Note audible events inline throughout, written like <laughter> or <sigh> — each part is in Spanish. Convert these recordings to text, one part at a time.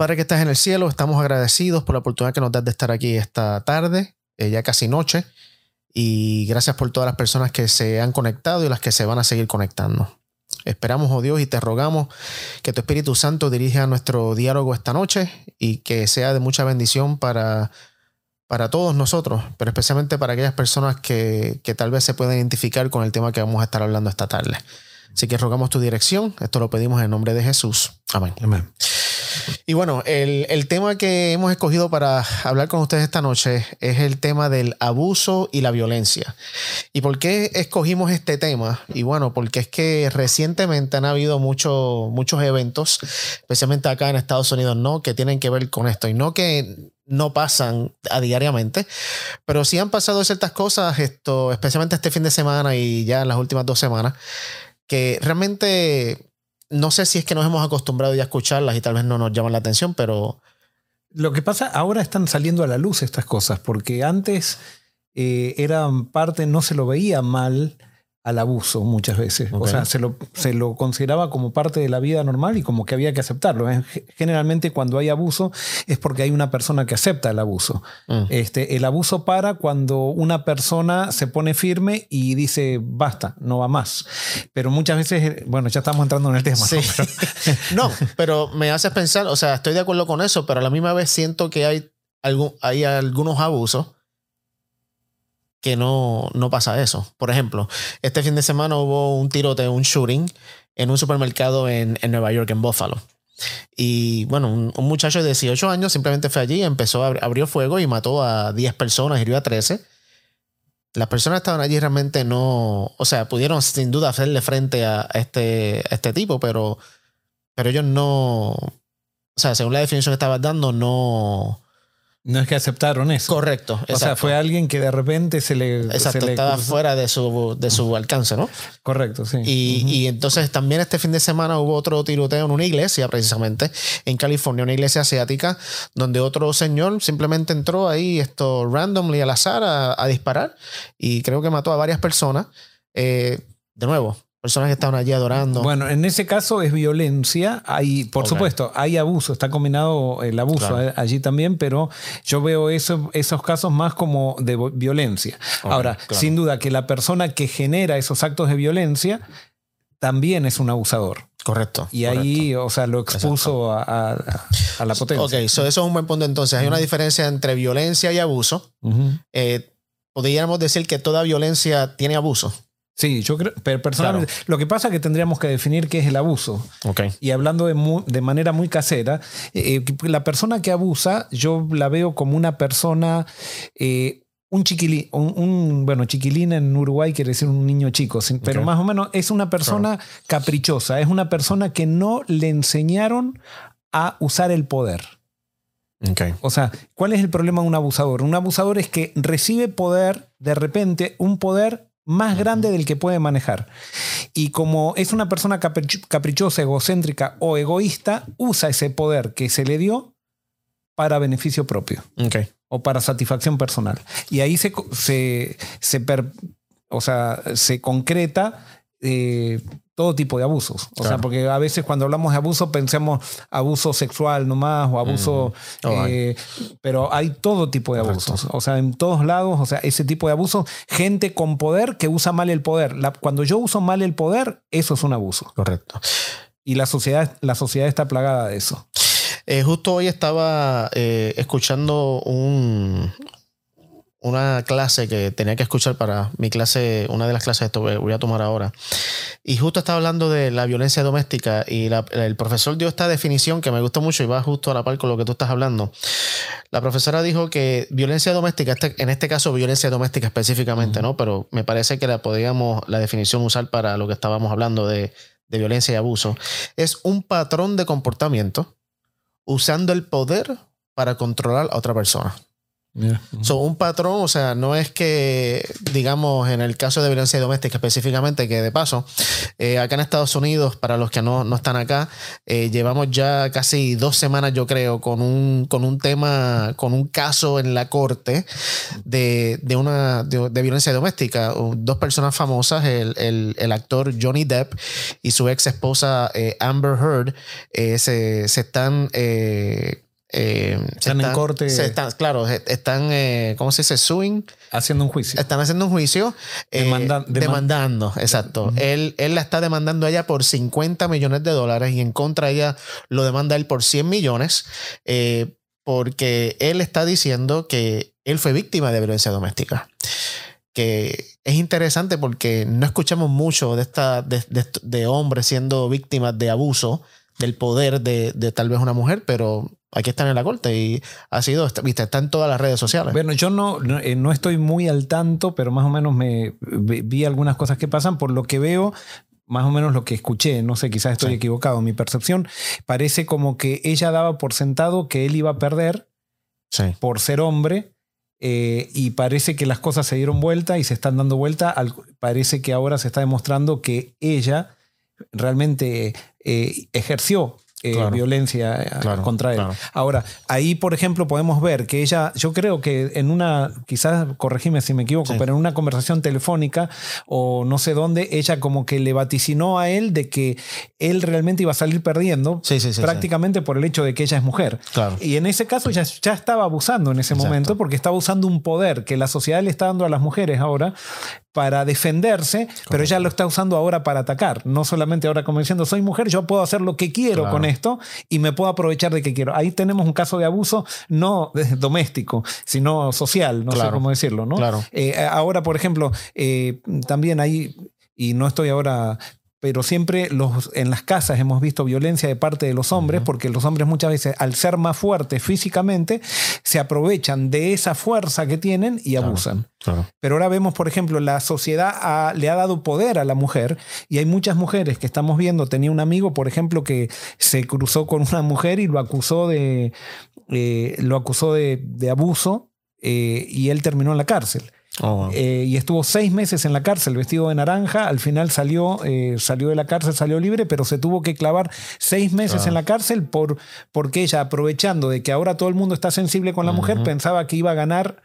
Padre que estás en el cielo, estamos agradecidos por la oportunidad que nos das de estar aquí esta tarde, eh, ya casi noche, y gracias por todas las personas que se han conectado y las que se van a seguir conectando. Esperamos, oh Dios, y te rogamos que tu Espíritu Santo dirija nuestro diálogo esta noche y que sea de mucha bendición para, para todos nosotros, pero especialmente para aquellas personas que, que tal vez se puedan identificar con el tema que vamos a estar hablando esta tarde. Así que rogamos tu dirección. Esto lo pedimos en el nombre de Jesús. Amén. Amén. Y bueno, el, el, tema que hemos escogido para hablar con ustedes esta noche es el tema del abuso y la violencia. ¿Y por qué escogimos este tema? Y bueno, porque es que recientemente han habido mucho, muchos eventos, especialmente acá en Estados Unidos, ¿no? Que tienen que ver con esto. Y no que no pasan a diariamente, pero sí han pasado ciertas cosas, esto, especialmente este fin de semana y ya en las últimas dos semanas, que realmente no sé si es que nos hemos acostumbrado ya a escucharlas y tal vez no nos llaman la atención, pero... Lo que pasa, ahora están saliendo a la luz estas cosas, porque antes eh, eran parte, no se lo veía mal al abuso muchas veces. O sea, se lo, se lo, consideraba como parte de la vida normal y como que había que aceptarlo. Generalmente cuando hay abuso es porque hay una persona que acepta el abuso. Mm. Este, el abuso para cuando una persona se pone firme y dice, basta, no va más. Pero muchas veces, bueno, ya estamos entrando en el tema. Sí. ¿no? <laughs> no, pero me haces pensar, o sea, estoy de acuerdo con eso, pero a la misma vez siento que hay, algún, hay algunos abusos que no, no pasa eso. Por ejemplo, este fin de semana hubo un tiroteo, un shooting en un supermercado en, en Nueva York, en Buffalo. Y bueno, un, muchacho de 18 años simplemente fue allí, empezó a abrió fuego y mató a 10 personas, hirió a 13. Las personas que estaban allí realmente no, o sea, pudieron sin duda hacerle frente a este, este tipo, pero, pero ellos no, o sea, según la definición que estabas dando, no, no es que aceptaron eso. Correcto. O sea, fue alguien que de repente se le. Exacto, estaba fuera de su, de su alcance, ¿no? Correcto, sí. Y, y, entonces también este fin de semana hubo otro tiroteo en una iglesia, precisamente, en California, una iglesia asiática, donde otro señor simplemente entró ahí, esto, randomly al azar, a, a disparar, y creo que mató a varias personas. Eh, de nuevo, personas que estaban allí adorando. Bueno, en ese caso es violencia. Hay, por supuesto, hay abuso, está combinado el abuso allí también, pero yo veo eso, esos casos más como de violencia. Ahora, sin duda que la persona que genera esos actos de violencia también es un abusador. Correcto. Y ahí, o sea, lo expuso a, la potencia. Ok, eso es un buen punto entonces. Hay una diferencia entre violencia y abuso. Eh, podríamos decir que toda violencia tiene abuso. Sí, yo creo, pero personalmente, lo que pasa es que tendríamos que definir qué es el abuso. Okay. Y hablando de, de manera muy casera, eh, la persona que abusa, yo la veo como una persona, eh, un chiquilín, un, bueno, chiquilín en Uruguay quiere decir un niño chico, pero más o menos es una persona caprichosa, es una persona que no le enseñaron a usar el poder. Okay. O sea, ¿cuál es el problema de un abusador? Un abusador es que recibe poder, de repente, un poder más grande del que puede manejar. Y como es una persona caprichosa, egocéntrica o egoísta, usa ese poder que se le dio para beneficio propio. O para satisfacción personal. Y ahí se, se, se, o sea, se concreta eh, todo tipo de abusos. O sea, porque a veces cuando hablamos de abuso pensamos abuso sexual nomás o abuso... Oh, eh, pero hay todo tipo de abusos. O sea, en todos lados, o sea, ese tipo de abuso, gente con poder que usa mal el poder. cuando yo uso mal el poder, eso es un abuso. Correcto. Y la sociedad, la sociedad está plagada de eso. Eh, justo hoy estaba escuchando un, una clase que tenía que escuchar para mi clase, una de las clases que voy a tomar ahora. Y justo estaba hablando de la violencia doméstica y el profesor dio esta definición que me gustó mucho y va justo a la par con lo que tú estás hablando. La profesora dijo que violencia doméstica, este, en este caso violencia doméstica específicamente, ¿no? Pero me parece que la podríamos, la definición usar para lo que estábamos hablando de, de violencia y abuso, es un patrón de comportamiento usando el poder para controlar a otra persona. Son un patrón, o sea, no es que, digamos, en el caso de violencia doméstica específicamente, que de paso, eh, acá en Estados Unidos, para los que no, están acá, eh, llevamos ya casi dos semanas, yo creo, con un, con un tema, con un caso en la corte de, una de, violencia doméstica. Dos personas famosas, el, actor Johnny Depp y su ex esposa eh, Amber Heard, se, se, están eh, están, en corte. claro, están, eh, ¿cómo se dice? Suing. Haciendo un juicio. Están haciendo un juicio. Eh, demandando, exacto. él, él, la está demandando a ella por 50 millones de dólares y en contra ella lo demanda él por 100 millones porque él está diciendo que él fue víctima de violencia doméstica. Que es interesante porque no escuchamos mucho de, esta, de, de, hombres siendo víctimas de abuso del poder de, de, tal vez una mujer, pero aquí están en la corte y ha sido, viste, está en todas las redes sociales. Bueno, yo no, no, eh, estoy muy al tanto, pero más o menos me vi algunas cosas que pasan. Por lo que veo, más o menos lo que escuché, no sé, quizás estoy equivocado, mi percepción, parece como que ella daba por sentado que él iba a perder por ser hombre. Eh, y parece que las cosas se dieron vuelta y se están dando vuelta. parece que ahora se está demostrando que ella realmente eh, ejerció eh, violencia eh, contra él. Ahora, ahí, por ejemplo, podemos ver que ella, yo creo que en una, quizás corregime si me equivoco, pero en una conversación telefónica o no sé dónde, ella como que le vaticinó a él de que él realmente iba a salir perdiendo prácticamente por el hecho de que ella es mujer. Y en ese caso ya, ya estaba abusando en ese momento porque estaba usando un poder que la sociedad le está dando a las mujeres ahora para defenderse, pero ella lo está usando ahora para atacar. No solamente ahora como diciendo, soy mujer, yo puedo hacer lo que quiero con esto y me puedo aprovechar de que quiero. Ahí tenemos un caso de abuso no <laughs> doméstico, sino social, no sé cómo decirlo. ¿no? Eh, ahora, por ejemplo, eh, también hay y no estoy ahora pero siempre los, en las casas hemos visto violencia de parte de los hombres, porque los hombres muchas veces, al ser más fuertes físicamente, se aprovechan de esa fuerza que tienen y abusan. Pero ahora vemos, por ejemplo, la sociedad le ha dado poder a la mujer y hay muchas mujeres que estamos viendo. Tenía un amigo, por ejemplo, que se cruzó con una mujer y lo acusó de, eh, lo acusó de, abuso eh, y él terminó en la cárcel. Oh, eh, y estuvo seis meses en la cárcel vestido de naranja. Al final salió, eh, salió de la cárcel, salió libre, pero se tuvo que clavar seis meses en la cárcel por, porque ella, aprovechando de que ahora todo el mundo está sensible con la mujer, pensaba que iba a ganar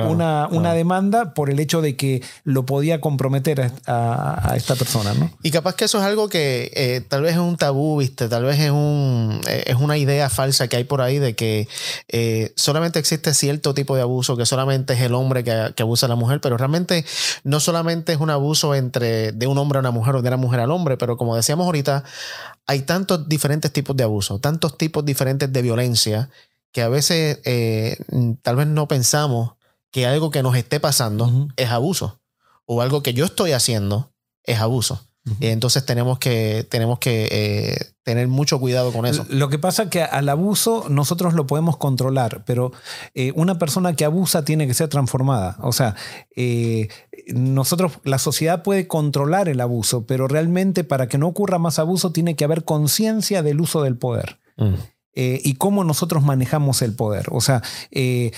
una, una, demanda por el hecho de que lo podía comprometer a, esta persona. ¿no? Y capaz que eso es algo que eh, tal vez es un tabú, ¿viste? tal vez es, un, eh, es una idea falsa que hay por ahí de que eh, solamente existe cierto tipo de abuso, que solamente es el hombre que, que, abusa a la mujer, pero realmente no solamente es un abuso entre de un hombre a una mujer o de una mujer al hombre, pero como decíamos ahorita, hay tantos diferentes tipos de abuso, tantos tipos diferentes de violencia que a veces tal vez no pensamos que algo que nos esté pasando es abuso o algo que yo estoy haciendo es abuso. Entonces tenemos que, tenemos que eh, tener mucho cuidado con eso. Lo que pasa es que al abuso nosotros lo podemos controlar, pero eh, una persona que abusa tiene que ser transformada. O sea, eh, nosotros, la sociedad puede controlar el abuso, pero realmente para que no ocurra más abuso tiene que haber conciencia del uso del poder. Mm. Eh, y cómo nosotros manejamos el poder. O sea, eh,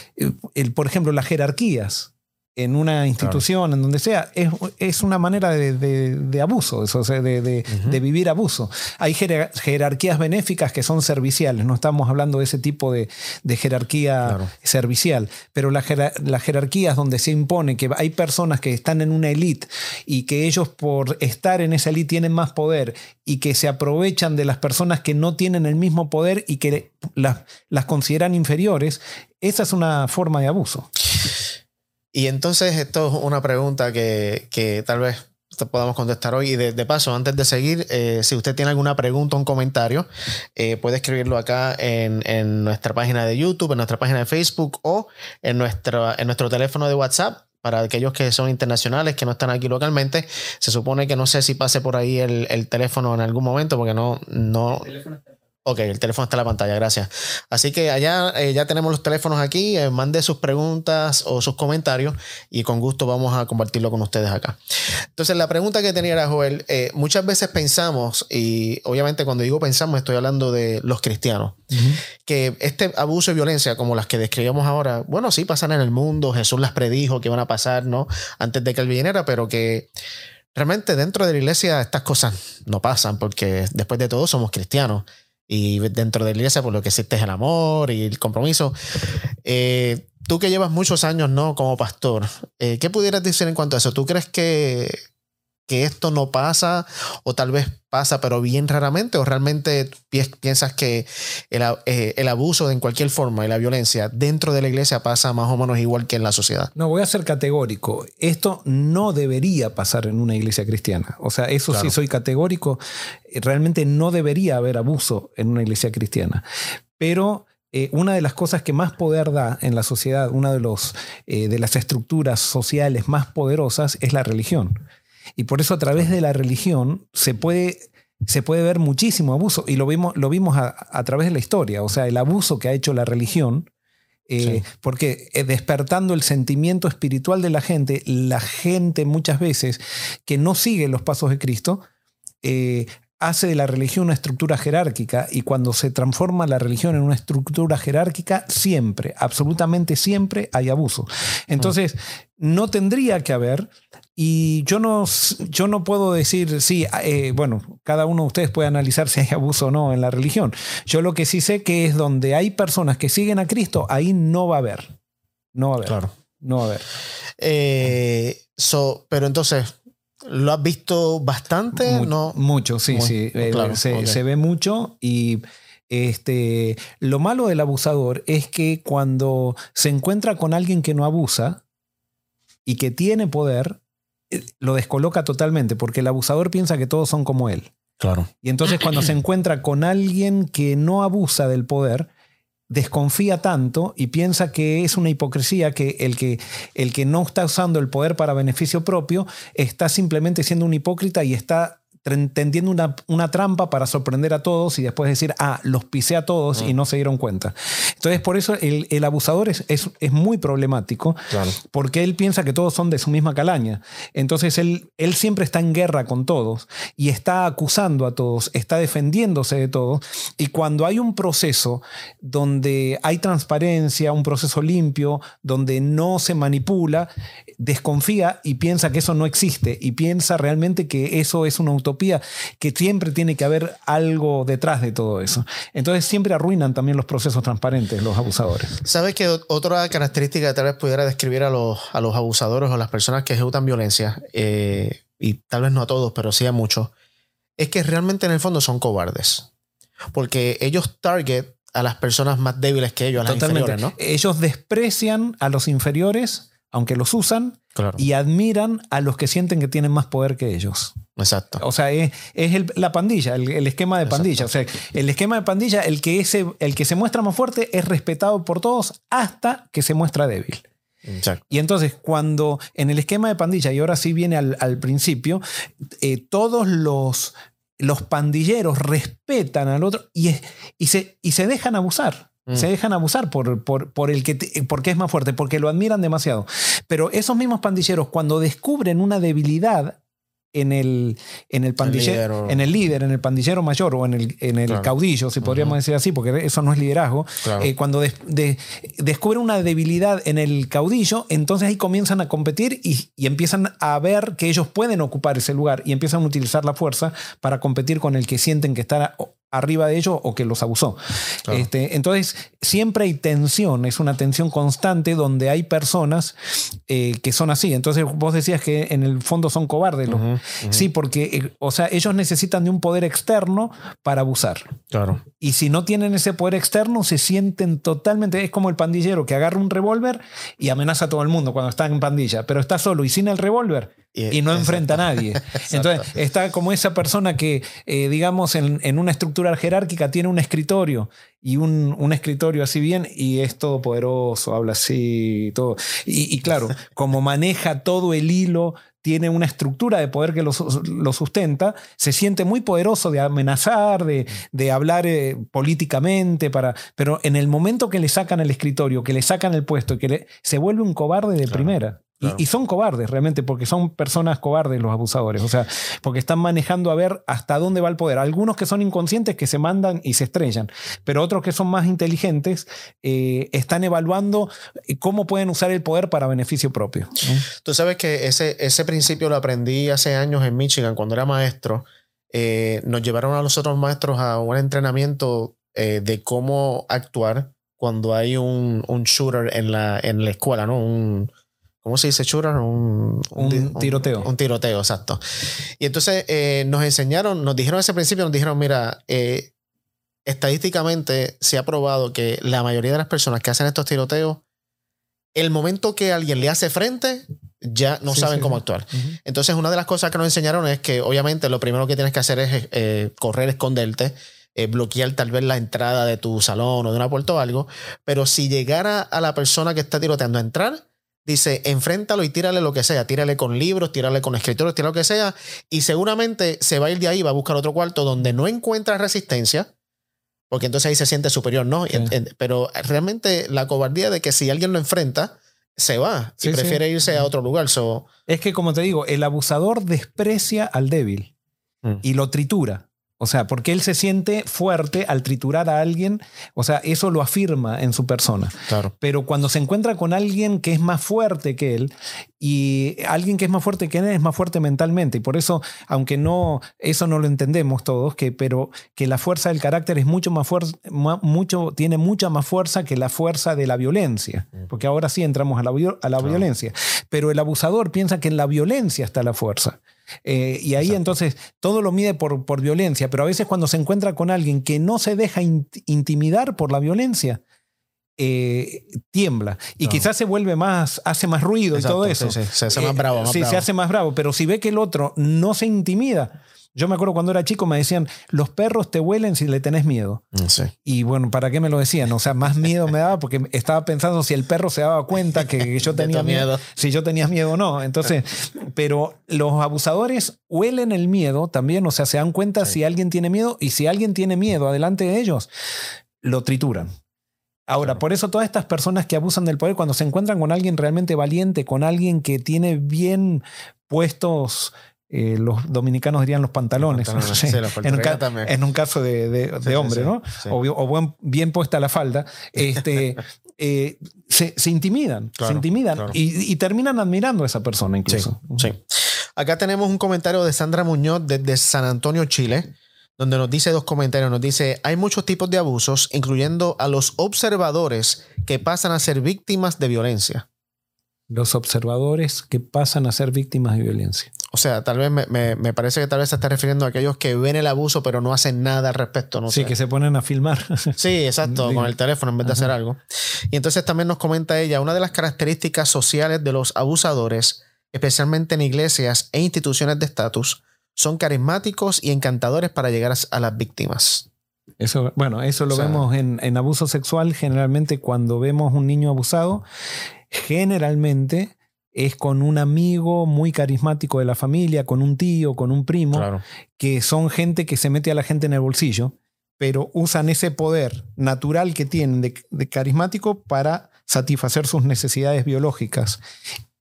el, por ejemplo, las jerarquías en una institución, en donde sea, es, una manera de, abuso, eso, de, vivir abuso. Hay jerarquías benéficas que son serviciales, no estamos hablando de ese tipo de, jerarquía servicial, pero las, jerarquías donde se impone que hay personas que están en una élite y que ellos por estar en esa élite tienen más poder y que se aprovechan de las personas que no tienen el mismo poder y que las, las consideran inferiores, esa es una forma de abuso. Y entonces esto es una pregunta que, tal vez podamos contestar hoy. Y de, paso, antes de seguir, eh, si usted tiene alguna pregunta o un comentario, eh, puede escribirlo acá en, nuestra página de YouTube, en nuestra página de Facebook o en, nuestro, en nuestro teléfono de WhatsApp. Para aquellos que son internacionales, que no están aquí localmente, se supone que no sé si pase por ahí el, teléfono en algún momento, porque no, no, Ok, el teléfono está en la pantalla, gracias. Así que allá eh, ya tenemos los teléfonos aquí, eh, mande sus preguntas o sus comentarios y con gusto vamos a compartirlo con ustedes acá. Entonces, la pregunta que tenía era, Joel, eh, muchas veces pensamos, y obviamente cuando digo pensamos estoy hablando de los cristianos, que este abuso y violencia como las que describimos ahora, bueno, sí pasan en el mundo, Jesús las predijo que iban a pasar, ¿no? Antes de que él viniera, pero que realmente dentro de la iglesia estas cosas no pasan porque después de todo somos cristianos y dentro de la iglesia por lo que existe es el amor y el compromiso. Eh, tú que llevas muchos años ¿no? como pastor, eh, ¿qué pudieras decir en cuanto a eso? ¿Tú crees que, que esto no pasa o tal vez pasa pero bien raramente o realmente piensas que el, eh, el, abuso en cualquier forma y la violencia dentro de la iglesia pasa más o menos igual que en la sociedad? No, voy a ser categórico. Esto no debería pasar en una iglesia cristiana. O sea, eso sí soy categórico. Realmente no debería haber abuso en una iglesia cristiana. Pero... Eh, una de las cosas que más poder da en la sociedad, una de, los, eh, de las estructuras sociales más poderosas es la religión. Y por eso a través de la religión se puede, se puede ver muchísimo abuso. Y lo vimos, lo vimos a, través de la historia. O sea, el abuso que ha hecho la religión. Eh, porque eh, despertando el sentimiento espiritual de la gente, la gente muchas veces que no sigue los pasos de Cristo, eh, hace de la religión una estructura jerárquica y cuando se transforma la religión en una estructura jerárquica, siempre, absolutamente siempre hay abuso. Entonces, no tendría que haber, y yo no, yo no puedo decir, sí, eh, bueno, cada uno de ustedes puede analizar si hay abuso o no en la religión. Yo lo que sí sé que es donde hay personas que siguen a Cristo, ahí no va a haber. No va a haber. Claro. No va a haber. Eh, pero entonces, ¿lo has visto bastante? no, mucho, sí, sí. Eh, se, se, ve mucho y... Este, lo malo del abusador es que cuando se encuentra con alguien que no abusa y que tiene poder, lo descoloca totalmente porque el abusador piensa que todos son como él. Claro. Y entonces cuando se encuentra con alguien que no abusa del poder, desconfía tanto y piensa que es una hipocresía que el que el que no está usando el poder para beneficio propio está simplemente siendo un hipócrita y está tendiendo una, una, trampa para sorprender a todos y después decir, ah, los pisé a todos y mm. no se dieron cuenta. Entonces, por eso el, el abusador es, es, es, muy problemático, porque él piensa que todos son de su misma calaña. Entonces, él, él siempre está en guerra con todos y está acusando a todos, está defendiéndose de todos. Y cuando hay un proceso donde hay transparencia, un proceso limpio, donde no se manipula, desconfía y piensa que eso no existe y piensa realmente que eso es una utopía, que siempre tiene que haber algo detrás de todo eso. Entonces siempre arruinan también los procesos transparentes los abusadores. ¿Sabes que otra característica que tal vez pudiera describir a los, a los abusadores o las personas que ejecutan violencia, eh, y tal vez no a todos, pero sí a muchos, es que realmente en el fondo son cobardes? Porque ellos target a las personas más débiles que ellos, a las inferiores, ¿no? Ellos desprecian a los inferiores aunque los usan, y admiran a los que sienten que tienen más poder que ellos. Exacto. O sea, es, la pandilla, el, esquema de pandilla. O sea, el esquema de pandilla, el que, ese, el que se muestra más fuerte es respetado por todos hasta que se muestra débil. Exacto. Y entonces, cuando en el esquema de pandilla, y ahora sí viene al, principio, eh, todos los, los pandilleros respetan al otro y, y, se, y se dejan abusar. Mm. Se dejan abusar por, por, el que porque es más fuerte, porque lo admiran demasiado. Pero esos mismos pandilleros, cuando descubren una debilidad en el, en el pandillero, en el líder, en el pandillero mayor o en el, en el caudillo, si podríamos decir así, porque eso no es liderazgo, eh, cuando descubren una debilidad en el caudillo, entonces ahí comienzan a competir y, y, empiezan a ver que ellos pueden ocupar ese lugar y empiezan a utilizar la fuerza para competir con el que sienten que está arriba de ellos o que los abusó. Este, entonces, siempre hay tensión, es una tensión constante donde hay personas eh, que son así. Entonces, vos decías que en el fondo son cobardes. Sí, porque, eh, o sea, ellos necesitan de un poder externo para abusar. Claro. Y si no tienen ese poder externo, se sienten totalmente. Es como el pandillero que agarra un revólver y amenaza a todo el mundo cuando está en pandilla, pero está solo y sin el revólver y, no enfrenta a nadie. <laughs> Entonces, está como esa persona que, eh, digamos, en, una estructura jerárquica tiene un escritorio y un, escritorio así bien y es todopoderoso, habla así, todo. Y, claro, <laughs> como maneja todo el hilo, tiene una estructura de poder que lo, sustenta, se siente muy poderoso de amenazar, de, hablar eh, políticamente, para, pero en el momento que le sacan el escritorio, que le sacan el puesto, que se vuelve un cobarde de primera. Y, son cobardes realmente, porque son personas cobardes los abusadores. O sea, porque están manejando a ver hasta dónde va el poder. Algunos que son inconscientes que se mandan y se estrellan, pero otros que son más inteligentes eh, están evaluando eh, cómo pueden usar el poder para beneficio propio. Tú sabes que ese, ese principio lo aprendí hace años en Michigan cuando era maestro. Eh, nos llevaron a los otros maestros a un entrenamiento de cómo actuar cuando hay un, un shooter en la, en la escuela, ¿no? Un, ¿Cómo se dice shooter? Un, tiroteo. Un, tiroteo, exacto. Y entonces eh, nos enseñaron, nos dijeron ese principio, nos dijeron, mira, eh, estadísticamente se ha probado que la mayoría de las personas que hacen estos tiroteos, el momento que alguien le hace frente, ya no saben cómo actuar. Entonces, una de las cosas que nos enseñaron es que obviamente lo primero que tienes que hacer es eh, correr, esconderte. bloquear tal vez la entrada de tu salón o de una puerta o algo, pero si llegara a la persona que está tiroteando a entrar, dice, enfréntalo y tírale lo que sea, tírale con libros, tírale con escritorios, tírale lo que sea, y seguramente se va a ir de ahí, va a buscar otro cuarto donde no encuentra resistencia, porque entonces ahí se siente superior, ¿no? Pero realmente la cobardía de que si alguien lo enfrenta, se va y prefiere irse a otro lugar. Es que, como te digo, el abusador desprecia al débil mm. y lo tritura. O sea, porque él se siente fuerte al triturar a alguien, o sea, eso lo afirma en su persona. Claro. Pero cuando se encuentra con alguien que es más fuerte que él, y alguien que es más fuerte que él es más fuerte mentalmente, y por eso, aunque no, eso no lo entendemos todos, que, pero que la fuerza del carácter es mucho más fuerte, mucho, tiene mucha más fuerza que la fuerza de la violencia, porque ahora sí entramos a la, a la violencia. Pero el abusador piensa que en la violencia está la fuerza. Eh, y ahí entonces todo lo mide por, por, violencia, pero a veces cuando se encuentra con alguien que no se deja intimidar por la violencia, eh, tiembla y quizás se vuelve más, hace más ruido y todo eso. se hace más bravo. sí, se hace más bravo, pero si ve que el otro no se intimida, yo me acuerdo cuando era chico me decían, los perros te huelen si le tenés miedo. Mm, y bueno, ¿para qué me lo decían? O sea, más miedo me daba porque estaba pensando si el perro se daba cuenta que <laughs> yo tenía miedo, si yo tenía miedo o no. Entonces, pero los abusadores huelen el miedo también, o sea, se dan cuenta si alguien tiene miedo y si alguien tiene miedo adelante de ellos, lo trituran. Ahora, por eso todas estas personas que abusan del poder, cuando se encuentran con alguien realmente valiente, con alguien que tiene bien puestos eh, los dominicanos dirían los pantalones. <laughs> en, un caso de, hombre, ¿no? O, bien puesta la falda, este, <laughs> eh, se, intimidan, se intimidan y, terminan admirando a esa persona incluso. Sí, Acá tenemos un comentario de Sandra Muñoz desde San Antonio, Chile, donde nos dice dos comentarios. Nos dice, hay muchos tipos de abusos, incluyendo a los observadores que pasan a ser víctimas de violencia. Los observadores que pasan a ser víctimas de violencia. O sea, tal vez me, parece que tal vez se está refiriendo a aquellos que ven el abuso pero no hacen nada al respecto. No sí, que se ponen a filmar. Sí, exacto, <laughs> con el teléfono en vez de hacer algo. Y entonces también nos comenta ella, una de las características sociales de los abusadores, especialmente en iglesias e instituciones de estatus, son carismáticos y encantadores para llegar a las víctimas. Eso, bueno, eso lo vemos en, en abuso sexual, generalmente cuando vemos un niño abusado, generalmente es con un amigo muy carismático de la familia, con un tío, con un primo, que son gente que se mete a la gente en el bolsillo, pero usan ese poder natural que tienen de, carismático para satisfacer sus necesidades biológicas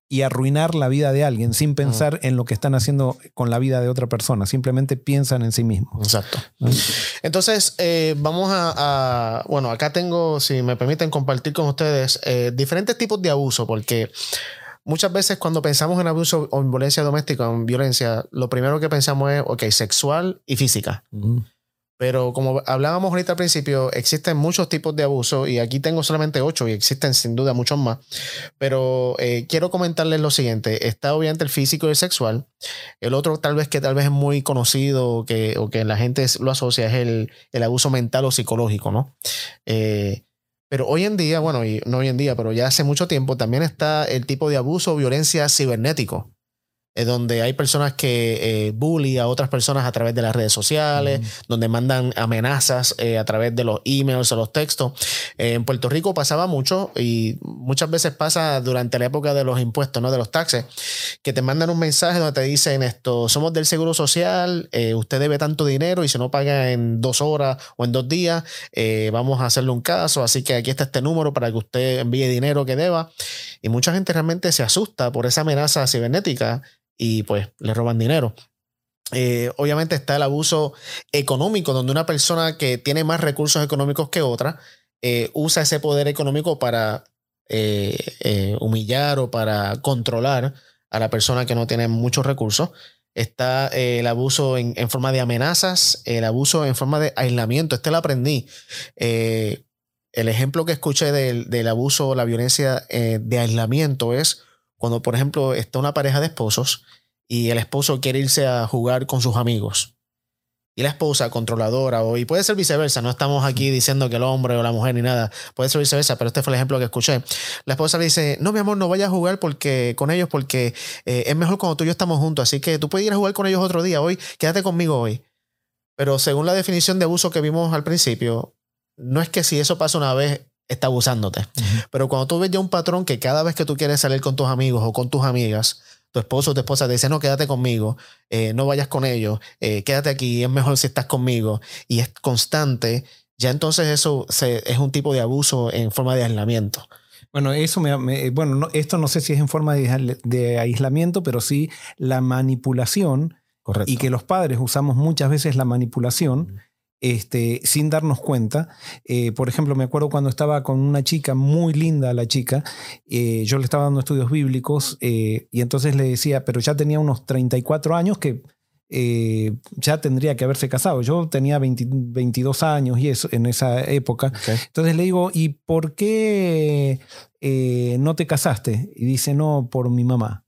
y arruinar la vida de alguien sin pensar en lo que están haciendo con la vida de otra persona. Simplemente piensan en sí mismos. Exacto. Entonces, eh, vamos a, Bueno, acá tengo, si me permiten compartir con ustedes, eh, diferentes tipos de abuso, porque Muchas veces cuando pensamos en abuso o en violencia doméstica o en violencia, lo primero que pensamos es, ok, sexual y física. Pero como hablábamos ahorita al principio, existen muchos tipos de abuso y aquí tengo solamente ocho y existen sin duda muchos más. Pero eh, quiero comentarles lo siguiente. Está obviamente el físico y el sexual. El otro tal vez que tal vez es muy conocido que, o que la gente lo asocia es el, el abuso mental o psicológico, ¿no? Eh, pero hoy en día, bueno, y no hoy en día, pero ya hace mucho tiempo, también está el tipo de abuso o violencia cibernético. Eh, donde hay personas que eh, bully a otras personas a través de las redes sociales, donde mandan amenazas eh, a través de los emails o los textos. Eh, en Puerto Rico pasaba mucho y muchas veces pasa durante la época de los impuestos, ¿no? De los taxes, que te mandan un mensaje donde te dicen esto, somos del Seguro Social, eh, usted debe tanto dinero y si no paga en dos horas o en dos días, eh, vamos a hacerle un caso, así que aquí está este número para que usted envíe dinero que deba. Y mucha gente realmente se asusta por esa amenaza cibernética y pues le roban dinero. Eh, obviamente está el abuso económico, donde una persona que tiene más recursos económicos que otra eh, usa ese poder económico para eh, humillar o para controlar a la persona que no tiene muchos recursos. Está el abuso en, en forma de amenazas, el abuso en forma de aislamiento. Este lo aprendí. El ejemplo que escuché del, del abuso o la violencia de aislamiento es cuando, por ejemplo, está una pareja de esposos y el esposo quiere irse a jugar con sus amigos. Y la esposa controladora, o, y puede ser viceversa, no estamos aquí diciendo que el hombre o la mujer ni nada, puede ser viceversa, pero este fue el ejemplo que escuché. La esposa le dice, no, mi amor, no vayas a jugar porque, con ellos porque eh, es mejor cuando tú y yo estamos juntos, así que tú puedes ir a jugar con ellos otro día, hoy, quédate conmigo hoy. Pero según la definición de abuso que vimos al principio, no es que si eso pasa una vez, está abusándote. Pero cuando tú ves ya un patrón que cada vez que tú quieres salir con tus amigos o con tus amigas, tu esposo o tu esposa te dice, no, quédate conmigo, eh, no vayas con ellos, eh, quédate aquí, es mejor si estás conmigo, y es constante, ya entonces eso se- es un tipo de abuso en forma de aislamiento. Bueno, eso me, me- bueno, no- esto no sé si es en forma de, de aislamiento, pero sí la manipulación Correcto. y que los padres usamos muchas veces la manipulación este, sin darnos cuenta. Eh, por ejemplo, me acuerdo cuando estaba con una chica, muy linda la chica, eh, yo le estaba dando estudios bíblicos eh, y entonces le decía, pero ya tenía unos 34 años que eh, ya tendría que haberse casado. Yo tenía 20 22 años y eso en esa época. Entonces le digo, ¿y por qué eh, no te casaste? Y dice, no, por mi mamá.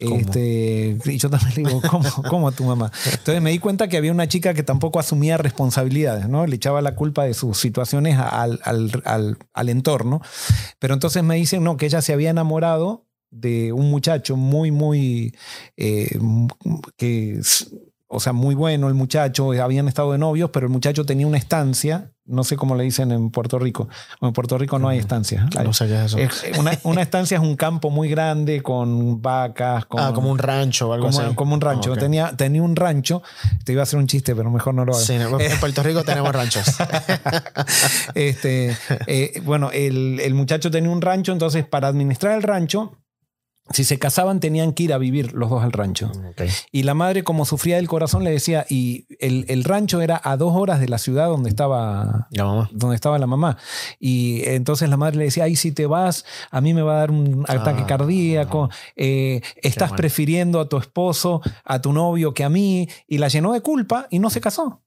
¿Cómo? Este, y yo también le digo, ¿cómo, <laughs> ¿cómo a tu mamá? Entonces me di cuenta que había una chica que tampoco asumía responsabilidades, ¿no? Le echaba la culpa de sus situaciones al, al, al, al entorno. Pero entonces me dicen, no, que ella se había enamorado de un muchacho muy, muy, eh, que, o sea, muy bueno el muchacho, habían estado de novios, pero el muchacho tenía una estancia, no sé cómo le dicen en Puerto Rico. En Puerto Rico no hay estancias. Hay- No sé qué es eso. es una, una estancia es un campo muy grande con vacas, con, ah, como un rancho o algo como, así. como un rancho. Ah, tenía, tenía un rancho. Te iba a hacer un chiste, pero mejor no lo hago. Sí, en en Puerto Rico tenemos ranchos. <laughs> este, eh, bueno, el, el muchacho tenía un rancho, entonces para administrar el rancho, si se casaban tenían que ir a vivir los dos al rancho. Ok. Y la madre, como sufría del corazón, le decía, y el, el rancho era a dos horas de la ciudad donde estaba La mamá. donde estaba la mamá. Y entonces la madre le decía, ay, si te vas, a mí me va a dar un ataque Ah, cardíaco, eh, estás prefiriendo a tu esposo, a tu novio que a mí, y la llenó de culpa y no se casó.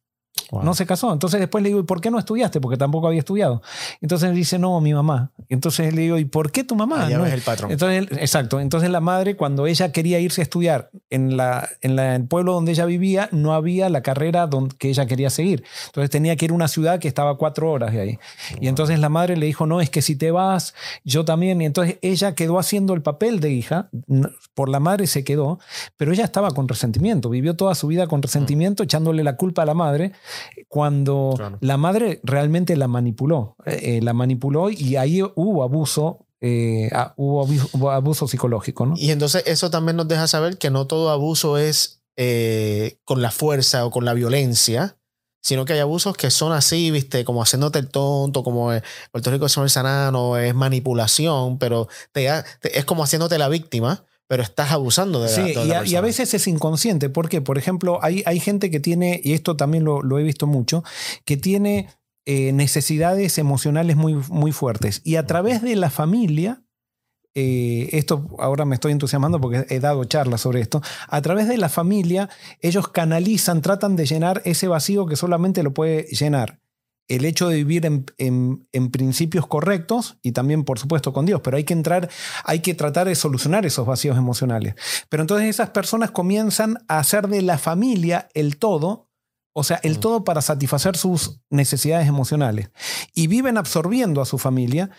Wow. No se casó. Entonces después le digo, ¿y por qué no estudiaste? Porque tampoco había estudiado. Entonces dice, no, mi mamá. Entonces le digo, ¿y por qué tu mamá? Ah, ya No- ves el patrón. entonces, exacto. Entonces la madre, cuando ella quería irse a estudiar en, la, en la- el pueblo donde ella vivía, no había la carrera don- que ella quería seguir. Entonces tenía que ir a una ciudad que estaba cuatro horas de ahí. Y entonces la madre le dijo, no, es que si te vas, yo también. Y entonces ella quedó haciendo el papel de hija, por la madre se quedó, pero ella estaba con resentimiento, vivió toda su vida con resentimiento, echándole la culpa a la madre, cuando Claro. la madre realmente la manipuló. Eh, eh, la manipuló y ahí hubo abuso. eh, ah, hubo, abuso, hubo abuso psicológico, ¿no? Y entonces eso también nos deja saber que no todo abuso es eh, con la fuerza o con la violencia, sino que hay abusos que son así, viste, como haciéndote el tonto, como en Puerto Rico es el sanano, es manipulación, pero te, ha- te- es como haciéndote la víctima, pero estás abusando de la, Sí, de y a, y a persona. veces es inconsciente. ¿Por qué? Por ejemplo, hay, hay gente que tiene, y esto también lo, lo he visto mucho, que tiene eh, necesidades emocionales muy, muy fuertes. Y a través de la familia, eh, esto ahora me estoy entusiasmando porque he dado charlas sobre esto, a través de la familia ellos canalizan, tratan de llenar ese vacío que solamente lo puede llenar el hecho de vivir en, en- en principios correctos y también, por supuesto, con Dios, pero hay que entrar, hay que tratar de solucionar esos vacíos emocionales. Pero entonces esas personas comienzan a hacer de la familia el todo, o sea, el Mm. todo para satisfacer sus necesidades emocionales. Y viven absorbiendo a su familia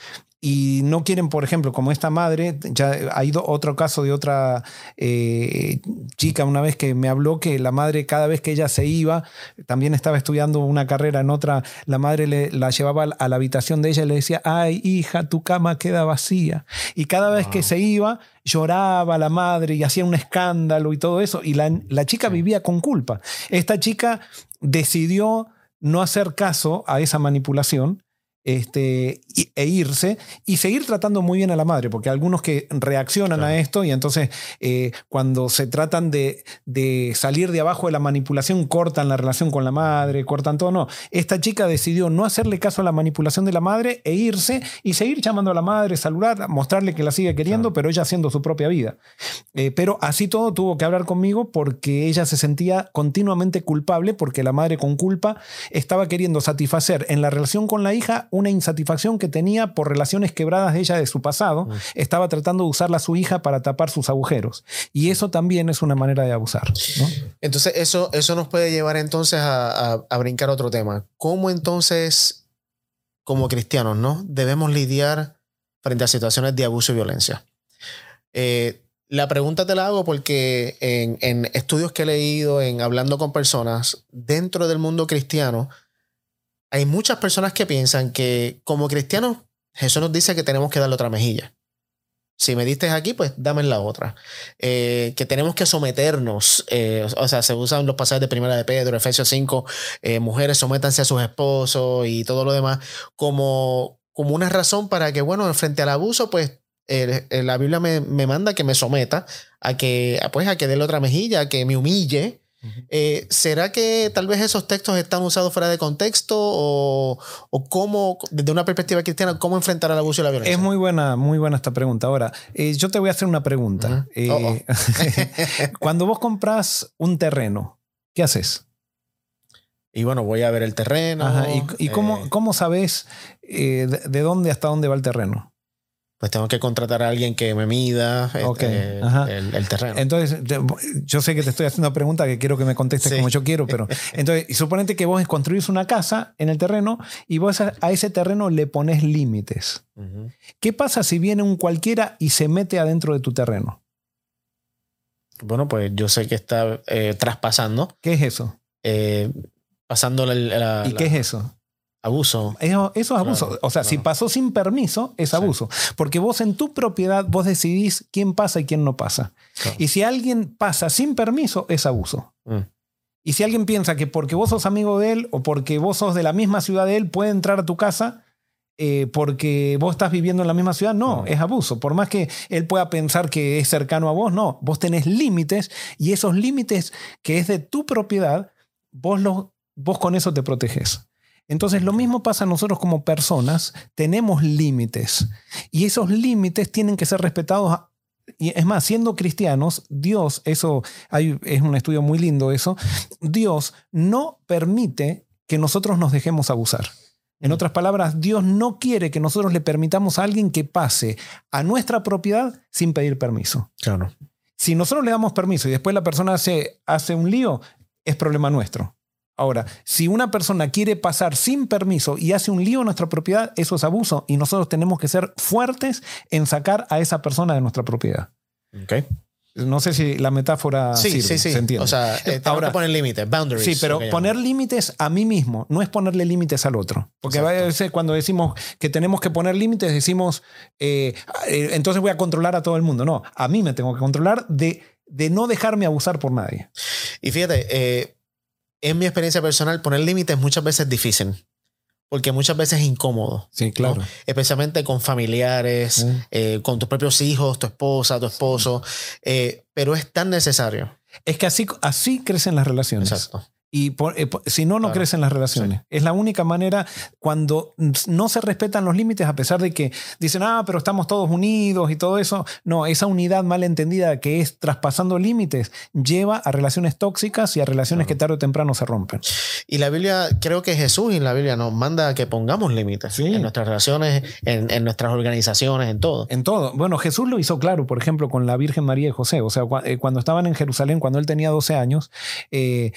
y no quieren, por ejemplo, como esta madre, ya ha ido otro caso de otra eh, chica una vez que me habló que la madre cada vez que ella se iba, también estaba estudiando una carrera en otra, la madre le, la llevaba a la habitación de ella y le decía, ay hija, tu cama queda vacía. Y cada vez que se iba, lloraba la madre y hacía un escándalo y todo eso, y la, la chica vivía con culpa. Esta chica decidió no hacer caso a esa manipulación este, e irse y seguir tratando muy bien a la madre, porque algunos que reaccionan a esto y entonces eh, cuando se tratan de, de, salir de abajo de la manipulación cortan la relación con la madre, cortan todo, no. Esta chica decidió no hacerle caso a la manipulación de la madre e irse y seguir llamando a la madre, saludar, mostrarle que la sigue queriendo, pero ella haciendo su propia vida. Eh, pero así todo tuvo que hablar conmigo porque ella se sentía continuamente culpable porque la madre con culpa estaba queriendo satisfacer en la relación con la hija una insatisfacción que tenía por relaciones quebradas de ella de su pasado, mm. estaba tratando de usarla a su hija para tapar sus agujeros. Y eso también es una manera de abusar. Entonces, eso, eso nos puede llevar entonces a, a, brincar otro tema. ¿Cómo entonces, como cristianos, ¿no? debemos lidiar frente a situaciones de abuso y violencia? Eh, la pregunta te la hago porque en, en, estudios que he leído, en hablando con personas dentro del mundo cristiano, hay muchas personas que piensan que como cristianos Jesús nos dice que tenemos que darle otra mejilla. Si me diste aquí, pues dame la otra. Eh, que tenemos que someternos. Eh, o sea, se usan los pasajes de Primera de Pedro, Efesios 5, eh, mujeres sométanse a sus esposos y todo lo demás, como, como una razón para que, bueno, frente al abuso, pues la Biblia me, me, manda que me someta a que, pues, a que dé la otra mejilla, a que me humille eh, ¿Será que tal vez esos textos están usados fuera de contexto o, cómo, desde una perspectiva cristiana, cómo enfrentar el abuso y la violencia? Es muy buena, muy buena esta pregunta. Ahora, eh, yo te voy a hacer una pregunta. Eh, oh, oh. <laughs> cuando vos compras un terreno, ¿qué haces? Y bueno, voy a ver el terreno. ¿Y, cómo, cómo, sabes de dónde hasta dónde va el terreno? Pues tengo que contratar a alguien que me mida este, el, terreno. Entonces, yo sé que te estoy haciendo una pregunta que quiero que me contestes como yo quiero, pero <laughs> entonces, suponete que vos construís una casa en el terreno y vos a, ese terreno le pones límites. ¿Qué pasa si viene un cualquiera y se mete adentro de tu terreno? Bueno, pues yo sé que está eh, traspasando. ¿Qué es eso? Eh, pasando la, ¿Y qué es eso? Abuso. Eso, es abuso. o sea, si pasó sin permiso, es abuso. Porque vos en tu propiedad, vos decidís quién pasa y quién no pasa. Y si alguien pasa sin permiso, es abuso. Mm. Y si alguien piensa que porque vos sos amigo de él o porque vos sos de la misma ciudad de él, puede entrar a tu casa eh, porque vos estás viviendo en la misma ciudad, no, es abuso. Por más que él pueda pensar que es cercano a vos, no. Vos tenés límites y esos límites que es de tu propiedad, vos, los, vos con eso te proteges. Entonces lo mismo pasa a nosotros como personas, tenemos límites y esos límites tienen que ser respetados. Y es más, siendo cristianos, Dios, eso es un estudio muy lindo eso, Dios no permite que nosotros nos dejemos abusar. En otras palabras, Dios no quiere que nosotros le permitamos a alguien que pase a nuestra propiedad sin pedir permiso. Claro. Si nosotros le damos permiso y después la persona hace, hace un lío, es problema nuestro. Ahora, si una persona quiere pasar sin permiso y hace un lío en nuestra propiedad, eso es abuso y nosotros tenemos que ser fuertes en sacar a esa persona de nuestra propiedad. Okay. No sé si la metáfora sí, sí, sí. se entiende. O sea, eh, ahora poner límites, boundaries. Sí, pero poner límites a mí mismo no es ponerle límites al otro. Porque a veces cuando decimos que tenemos que poner límites, decimos, eh, eh, entonces voy a controlar a todo el mundo. No, a mí me tengo que controlar de, de no dejarme abusar por nadie. Y fíjate, eh, en mi experiencia personal, poner límites muchas veces es difícil. Porque muchas veces es incómodo. Sí, claro. Especialmente con familiares, eh, con tus propios hijos, tu esposa, tu esposo. Eh, pero es tan necesario. Es que así, así crecen las relaciones. Exacto. Y eh, si no, no crecen las relaciones. Es la única manera cuando no se respetan los límites, a pesar de que dicen, ah, pero estamos todos unidos y todo eso. No, esa unidad mal entendida que es traspasando límites lleva a relaciones tóxicas y a relaciones que tarde o temprano se rompen. Y la Biblia, creo que Jesús en la Biblia nos manda a que pongamos límites en nuestras relaciones, en, nuestras organizaciones, en todo. En todo. Bueno, Jesús lo hizo claro, por ejemplo, con la Virgen María y José. O sea, eh, cuando estaban en Jerusalén, cuando él tenía 12 años, eh,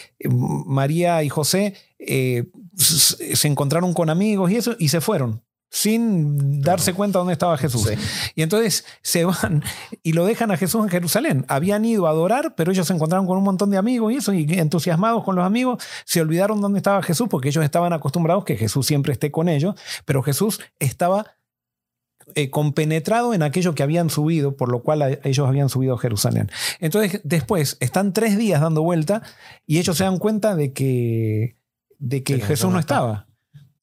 María y José eh, se encontraron con amigos y eso y se fueron. sin darse cuenta dónde estaba Jesús. Sí. Y entonces se van y lo dejan a Jesús en Jerusalén. Habían ido a adorar, pero ellos se encontraron con un montón de amigos y eso, y entusiasmados con los amigos, se olvidaron dónde estaba Jesús porque ellos estaban acostumbrados que Jesús siempre esté con ellos, pero Jesús estaba eh, compenetrado en aquello que habían subido, por lo cual a- ellos habían subido a Jerusalén. Entonces, después están tres días dando vuelta y ellos se dan cuenta de que, de que Que Jesús no estaba.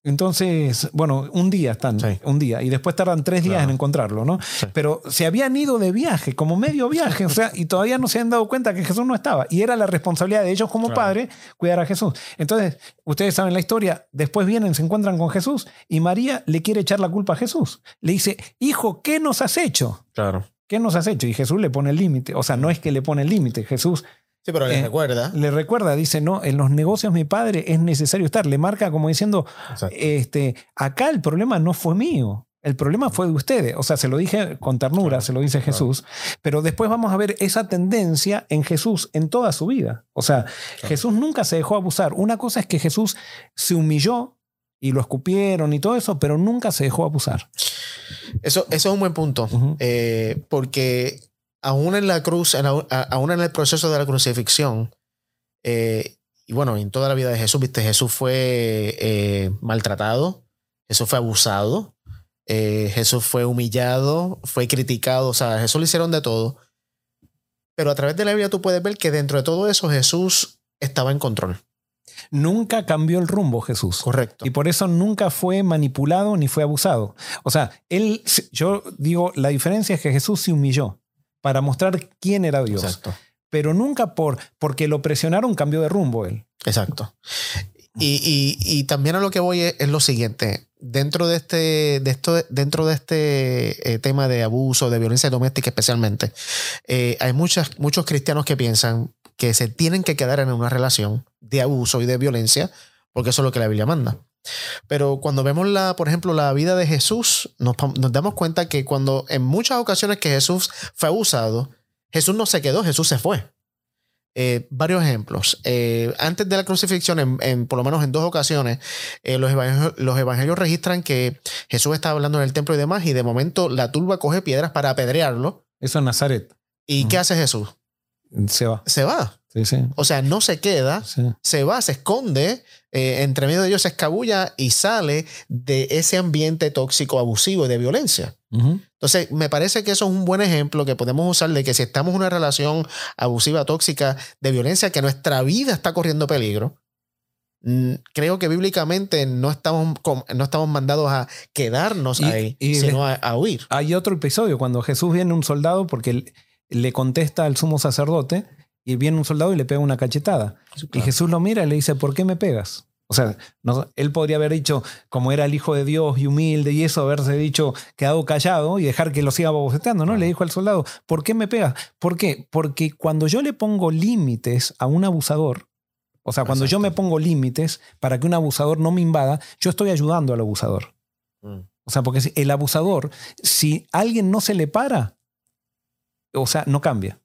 Entonces, bueno, un día están, Sí. un día, y después tardan tres días Claro. en encontrarlo, ¿no? Pero se habían ido de viaje, como medio viaje, o sea, y todavía no se han dado cuenta que Jesús no estaba. Y era la responsabilidad de ellos como Claro. padres cuidar a Jesús. Entonces, ustedes saben la historia, después vienen, se encuentran con Jesús y María le quiere echar la culpa a Jesús. Le dice, hijo, ¿qué nos has hecho? Claro. ¿Qué nos has hecho? Y Jesús le pone el límite. O sea, no es que le pone el límite. Jesús Sí, pero les Eh, recuerda. le recuerda, dice, no, en los negocios mi padre es necesario estar. Le marca como diciendo, Exacto. este, acá el problema no fue mío. El problema fue de ustedes. O sea, se lo dije con ternura, Claro, se lo dice claro. Jesús. Pero después vamos a ver esa tendencia en Jesús en toda su vida. O sea, Jesús nunca se dejó abusar. Una cosa es que Jesús se humilló y lo escupieron y todo eso, pero nunca se dejó abusar. Eso, eso es un buen punto. Eh, porque aún en la cruz, en la- a- aún en el proceso de la crucifixión, eh, y bueno, en toda la vida de Jesús, viste, Jesús fue eh, maltratado, Jesús fue abusado, eh, Jesús fue humillado, fue criticado, o sea, a Jesús le hicieron de todo. Pero a través de la Biblia tú puedes ver que dentro de todo eso Jesús estaba en control. Nunca cambió el rumbo Jesús. Correcto. Y por eso nunca fue manipulado ni fue abusado. O sea, él, yo digo, la diferencia es que Jesús se humilló para mostrar quién era Dios. Exacto. Pero nunca por, porque lo presionaron cambió de rumbo él. Exacto. Y, y- y también a lo que voy es, es lo siguiente. Dentro de este, de esto, dentro de este eh, tema de abuso, de violencia doméstica especialmente, eh, hay muchas, muchos cristianos que piensan que se tienen que quedar en una relación de abuso y de violencia, porque eso es lo que la Biblia manda. Pero cuando vemos la, por ejemplo, la vida de Jesús, nos, damos cuenta que cuando en muchas ocasiones que Jesús fue abusado, Jesús no se quedó, Jesús se fue. Eh, varios ejemplos. Eh, antes de la crucifixión, en, en- por lo menos en dos ocasiones, eh, los, evangelios, los evangelios registran que Jesús estaba hablando en el templo y demás, y de momento la turba coge piedras para apedrearlo. Eso en Nazaret. ¿Y qué hace Jesús? Se va. Se va. Sí, sí. O sea, no se queda, sí. se va, se esconde, eh, entre medio de ellos se escabulla y sale de ese ambiente tóxico, abusivo y de violencia. Entonces, me parece que eso es un buen ejemplo que podemos usar de que si estamos en una relación abusiva, tóxica, de violencia, que nuestra vida está corriendo peligro, mm, creo que bíblicamente no estamos, no estamos mandados a quedarnos Y- ahí, y sino a, a huir. Hay otro episodio cuando Jesús viene un soldado porque le- contesta al sumo sacerdote y viene un soldado y le pega una cachetada. Y Jesús lo mira y le dice, ¿por qué me pegas? O sea, no- él podría haber dicho, como era el hijo de Dios y humilde y eso, haberse dicho, quedado callado y dejar que lo siga boceteando, ¿no? Le dijo al soldado, ¿por qué me pegas? ¿Por qué? Porque cuando yo le pongo límites a un abusador, o sea, cuando yo me pongo límites para que un abusador no me invada, yo estoy ayudando al abusador. Mm. O sea, porque el abusador, si alguien no se le para, o sea, no cambia.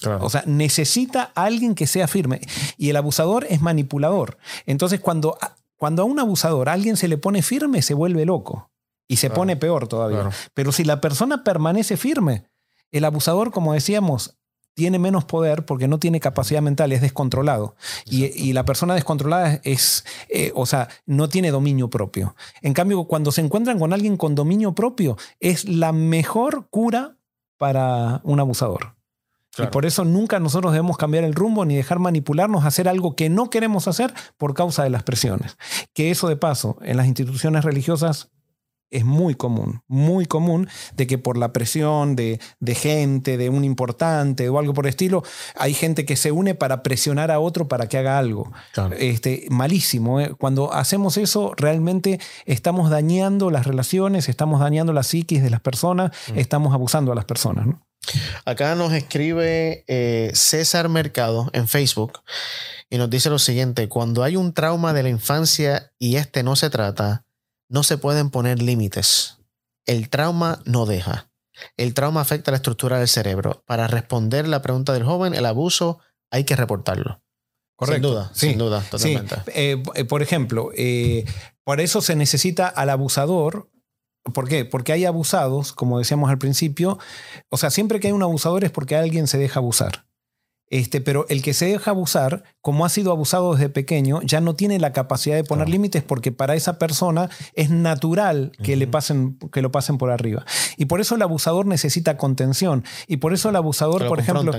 Claro. O sea, necesita a alguien que sea firme. Y el abusador es manipulador. Entonces, cuando, a- cuando a un abusador a alguien se le pone firme, se vuelve loco. Y se Claro. pone peor todavía. Claro. Pero si la persona permanece firme, el abusador, como decíamos, tiene menos poder porque no tiene capacidad mental, es descontrolado. Y, y la persona descontrolada es, eh, o sea, no tiene dominio propio. En cambio, cuando se encuentran con alguien con dominio propio, es la mejor cura para un abusador. Claro. Y por eso nunca nosotros debemos cambiar el rumbo ni dejar manipularnos a hacer algo que no queremos hacer por causa de las presiones. Que eso de paso, en las instituciones religiosas es muy común, muy común de que por la presión de, de gente, de un importante o algo por el estilo, hay gente que se une para presionar a otro para que haga algo. Claro. Este, malísimo. ¿eh? Cuando hacemos eso, realmente estamos dañando las relaciones, estamos dañando la psiquis de las personas, estamos abusando a las personas. ¿no? Acá nos escribe eh, César Mercado en Facebook y nos dice lo siguiente, cuando hay un trauma de la infancia y este no se trata, no se pueden poner límites. El trauma no deja. El trauma afecta la estructura del cerebro. Para responder la pregunta del joven, el abuso hay que reportarlo. Sin duda, Sí. sin duda, totalmente. Eh, eh, por ejemplo, eh, por eso se necesita al abusador ¿Por qué? Porque hay abusados, como decíamos al principio. O sea, siempre que hay un abusador es porque alguien se deja abusar. Este, pero el que se deja abusar, como ha sido abusado desde pequeño, ya no tiene la capacidad de poner límites porque para esa persona es natural que, le pasen, que lo pasen por arriba. Y por eso el abusador necesita contención. Y por eso el abusador, por ejemplo,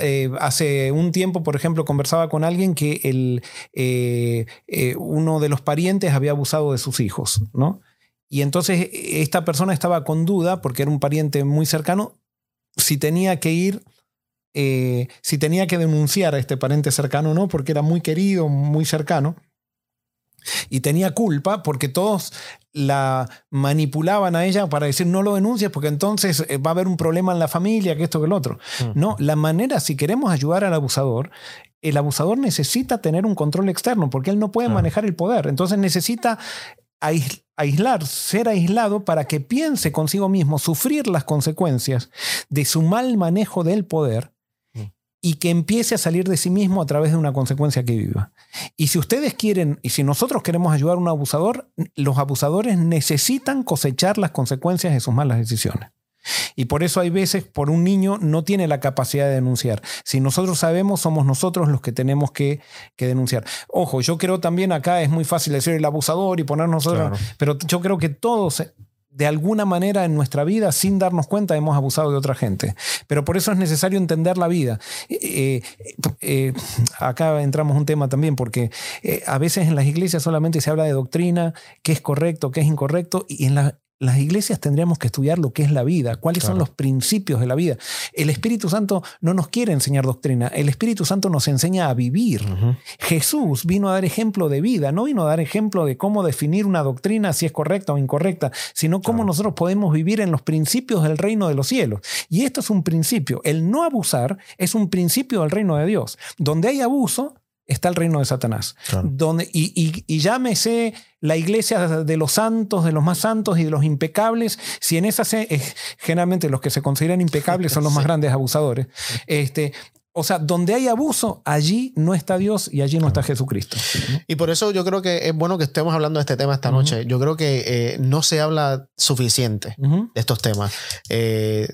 eh, hace un tiempo, por ejemplo, conversaba con alguien que el, eh, eh, uno de los parientes había abusado de sus hijos, ¿no? Y entonces esta persona estaba con duda, porque era un pariente muy cercano, si tenía que ir, eh, si tenía que denunciar a este pariente cercano o no, porque era muy querido, muy cercano. Y tenía culpa porque todos la manipulaban a ella para decir no lo denuncies porque entonces eh, va a haber un problema en la familia, que esto, que el otro. Mm. No, la manera, si queremos ayudar al abusador, el abusador necesita tener un control externo porque él no puede manejar el poder. Entonces necesita aislar, ser aislado para que piense consigo mismo, sufrir las consecuencias de su mal manejo del poder. Y que empiece a salir de sí mismo a través de una consecuencia que viva. Y si ustedes quieren, y si nosotros queremos ayudar a un abusador, los abusadores necesitan cosechar las consecuencias de sus malas decisiones. Y por eso hay veces, por un niño, no tiene la capacidad de denunciar. Si nosotros sabemos, somos nosotros los que tenemos que, denunciar. Ojo, yo creo también acá es muy fácil decir el abusador y ponernos nosotros, pero yo creo que todos de alguna manera en nuestra vida, sin darnos cuenta, hemos abusado de otra gente. Pero por eso es necesario entender la vida. Eh, eh, eh, acá entramos un tema también, porque a veces en las iglesias solamente se habla de doctrina, qué es correcto, qué es incorrecto, y en la, las iglesias tendríamos que estudiar lo que es la vida, cuáles son los principios de la vida. El Espíritu Santo no nos quiere enseñar doctrina, el Espíritu Santo nos enseña a vivir. Jesús vino a dar ejemplo de vida, no vino a dar ejemplo de cómo definir una doctrina, si es correcta o incorrecta, sino cómo nosotros podemos vivir en los principios del reino de los cielos. Y esto es un principio. El no abusar es un principio del reino de Dios. Donde hay abuso, está el reino de Satanás. Donde, y, y, llámese la iglesia de los santos, de los más santos y de los impecables, si en esas generalmente los que se consideran impecables son los más <laughs> grandes abusadores. Este, o sea, donde hay abuso, allí no está Dios y allí no está Jesucristo. Y por eso yo creo que es bueno que estemos hablando de este tema esta noche. Yo creo que eh, no se habla suficiente de estos temas. Eh,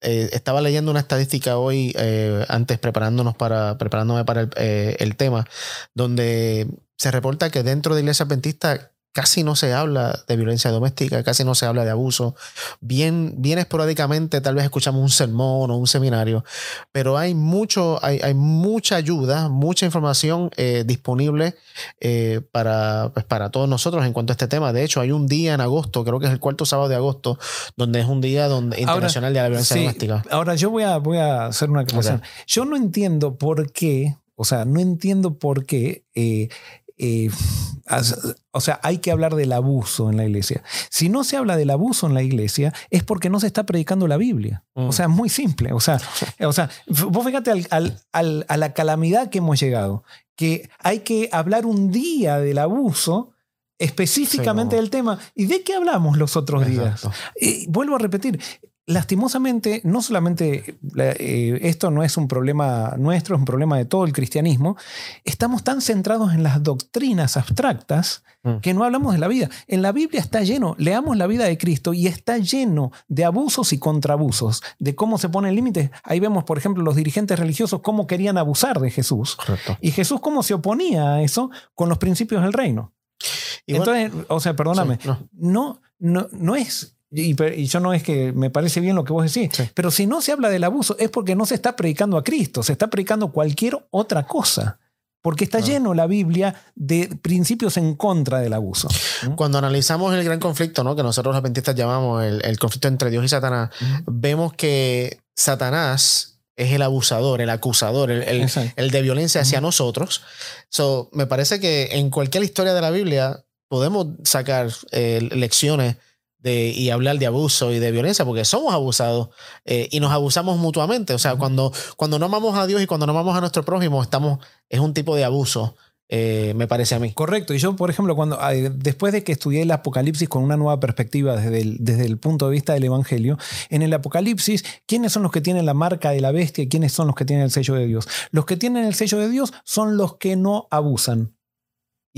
eh, estaba leyendo una estadística hoy, eh, antes preparándonos para, preparándome para el, eh, el, tema, donde se reporta que dentro de Iglesia Adventista casi no se habla de violencia doméstica, casi no se habla de abuso. Bien, bien esporádicamente tal vez escuchamos un sermón o un seminario, pero hay, mucho, hay, hay mucha ayuda, mucha información eh, disponible eh, para, pues, para todos nosotros en cuanto a este tema. De hecho, hay un día en agosto, creo que es el cuarto sábado de agosto, donde es un día donde, internacional de la violencia doméstica. Ahora, yo voy a, voy a hacer una aclaración. Yo no entiendo por qué, o sea, no entiendo por qué eh, eh, o sea, hay que hablar del abuso en la iglesia. Si no se habla del abuso en la iglesia, es porque no se está predicando la Biblia. O mm. sea, es muy simple. O sea, <laughs> o sea vos fíjate a la calamidad que hemos llegado, que hay que hablar un día del abuso específicamente del tema. ¿Y de qué hablamos los otros días? vuelvo a repetir, lastimosamente, no solamente eh, esto no es un problema nuestro, es un problema de todo el cristianismo, estamos tan centrados en las doctrinas abstractas mm. que no hablamos de la vida. En la Biblia está lleno, leamos la vida de Cristo y está lleno de abusos y contraabusos, de cómo se ponen límites. Ahí vemos, por ejemplo, los dirigentes religiosos cómo querían abusar de Jesús. Y Jesús cómo se oponía a eso con los principios del reino. Entonces, o sea, perdóname, no, no, no es y, yo no es que me parece bien lo que vos decís, pero si no se habla del abuso es porque no se está predicando a Cristo, se está predicando cualquier otra cosa. Porque está lleno la Biblia de principios en contra del abuso. Cuando analizamos el gran conflicto, ¿no? que nosotros los adventistas llamamos el, conflicto entre Dios y Satanás, vemos que Satanás es el abusador, el acusador, el, el, de violencia hacia nosotros. So, me parece que en cualquier historia de la Biblia podemos sacar eh, lecciones de, y hablar de abuso y de violencia, porque somos abusados eh, y nos abusamos mutuamente. O sea, cuando, cuando no amamos a Dios y cuando no amamos a nuestro prójimo, estamos, es un tipo de abuso. Eh, me parece a mí. Correcto. Y yo, por ejemplo, cuando después de que estudié el Apocalipsis con una nueva perspectiva desde el, desde el punto de vista del Evangelio, en el Apocalipsis, ¿quiénes son los que tienen la marca de la bestia y quiénes son los que tienen el sello de Dios? Los que tienen el sello de Dios son los que no abusan.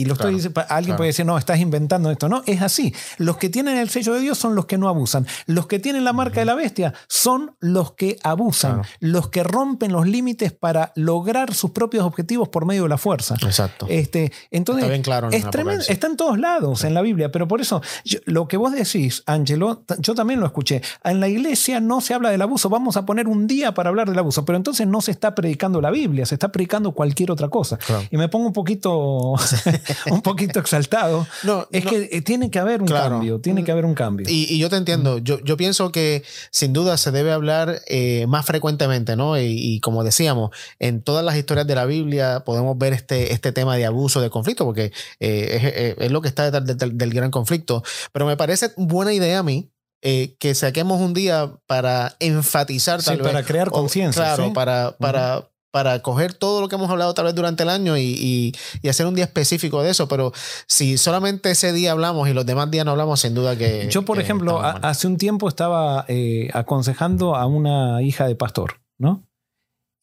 Y lo estoy, alguien puede decir, no, estás inventando esto. No, es así. Los que tienen el sello de Dios son los que no abusan. Los que tienen la marca de la bestia son los que abusan. Los que rompen los límites para lograr sus propios objetivos por medio de la fuerza. Exacto. Este, entonces, está bien claro es está en todos lados en la Biblia. Pero por eso, lo que vos decís, Angelo, yo también lo escuché. En la iglesia no se habla del abuso. Vamos a poner un día para hablar del abuso. Pero entonces no se está predicando la Biblia, se está predicando cualquier otra cosa. Y me pongo un poquito. <laughs> <laughs> un poquito exaltado. <laughs> No, es que eh, tiene que haber un cambio, tiene que haber un cambio. Y, yo te entiendo, yo, yo, pienso que sin duda se debe hablar eh, más frecuentemente, ¿no? Y, como decíamos, en todas las historias de la Biblia podemos ver este, este tema de abuso, de conflicto, porque eh, es, lo que está detrás del, gran conflicto. Pero me parece buena idea a mí que saquemos un día para enfatizar tal para crear conciencia. Claro, para, para, para coger todo lo que hemos hablado tal vez durante el año y, hacer un día específico de eso, pero si solamente ese día hablamos y los demás días no hablamos, sin duda que... Yo, por ejemplo, hace un tiempo estaba eh, aconsejando a una hija de pastor, ¿no?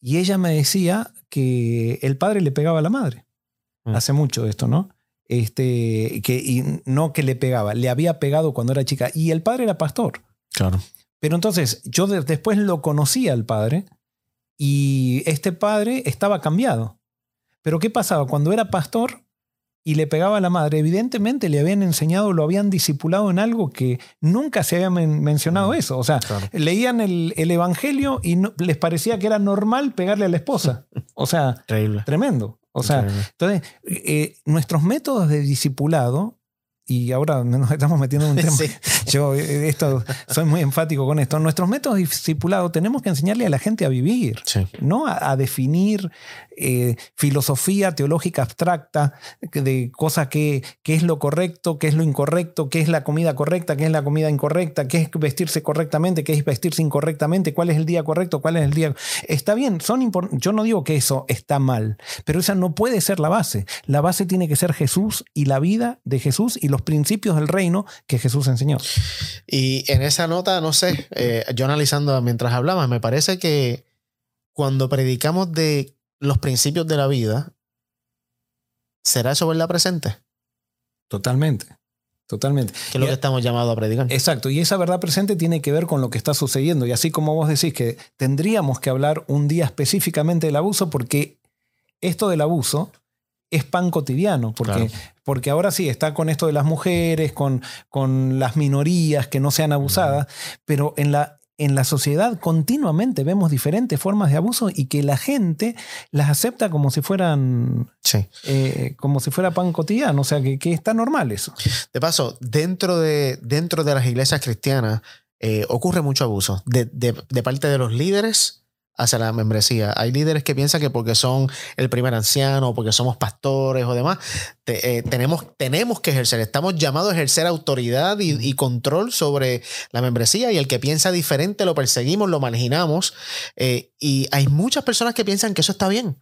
Y ella me decía que el padre le pegaba a la madre. Mm. Hace mucho esto, ¿no? Este, que, y no que le pegaba, le había pegado cuando era chica. Y el padre era pastor. Claro. Pero entonces, yo después lo conocía al padre y este padre estaba cambiado. Pero ¿qué pasaba? Cuando era pastor y le pegaba a la madre, evidentemente le habían enseñado, lo habían discipulado en algo que nunca se había mencionado eso. O sea, leían el, Evangelio y les parecía que era normal pegarle a la esposa. O sea, tremendo. O sea, entonces, eh, nuestros métodos de discipulado y ahora nos estamos metiendo en un <laughs> tema. Yo eh, esto, soy muy enfático con esto. Nuestros métodos discipulados tenemos que enseñarle a la gente a vivir, no a, definir eh, filosofía teológica abstracta de cosas que, es lo correcto, qué es lo incorrecto, qué es la comida correcta, qué es la comida incorrecta, qué es vestirse correctamente, qué es vestirse incorrectamente, cuál es el día correcto, cuál es el día. Está bien, son yo no digo que eso está mal, pero esa no puede ser la base. La base tiene que ser Jesús y la vida de Jesús y los principios del reino que Jesús enseñó. Y en esa nota, no sé, eh, yo analizando mientras hablabas, me parece que cuando predicamos de los principios de la vida, ¿será eso verdad presente? Totalmente. Totalmente. Que es lo que estamos llamados a predicar. Exacto. Y esa verdad presente tiene que ver con lo que está sucediendo. Y así como vos decís que tendríamos que hablar un día específicamente del abuso, porque esto del abuso es pan cotidiano, porque, porque ahora sí está con esto de las mujeres, con, con las minorías que no sean abusadas, pero en la, en la sociedad continuamente vemos diferentes formas de abuso y que la gente las acepta como si fueran eh, como si fuera pan cotidiano, o sea que, está normal eso. De paso, dentro de, dentro de las iglesias cristianas eh, ocurre mucho abuso de, de, parte de los líderes hacia la membresía. Hay líderes que piensan que porque son el primer anciano, porque somos pastores o demás, eh, tenemos, tenemos que ejercer, estamos llamados a ejercer autoridad y, control sobre la membresía y el que piensa diferente lo perseguimos, lo marginamos. Eh, y hay muchas personas que piensan que eso está bien.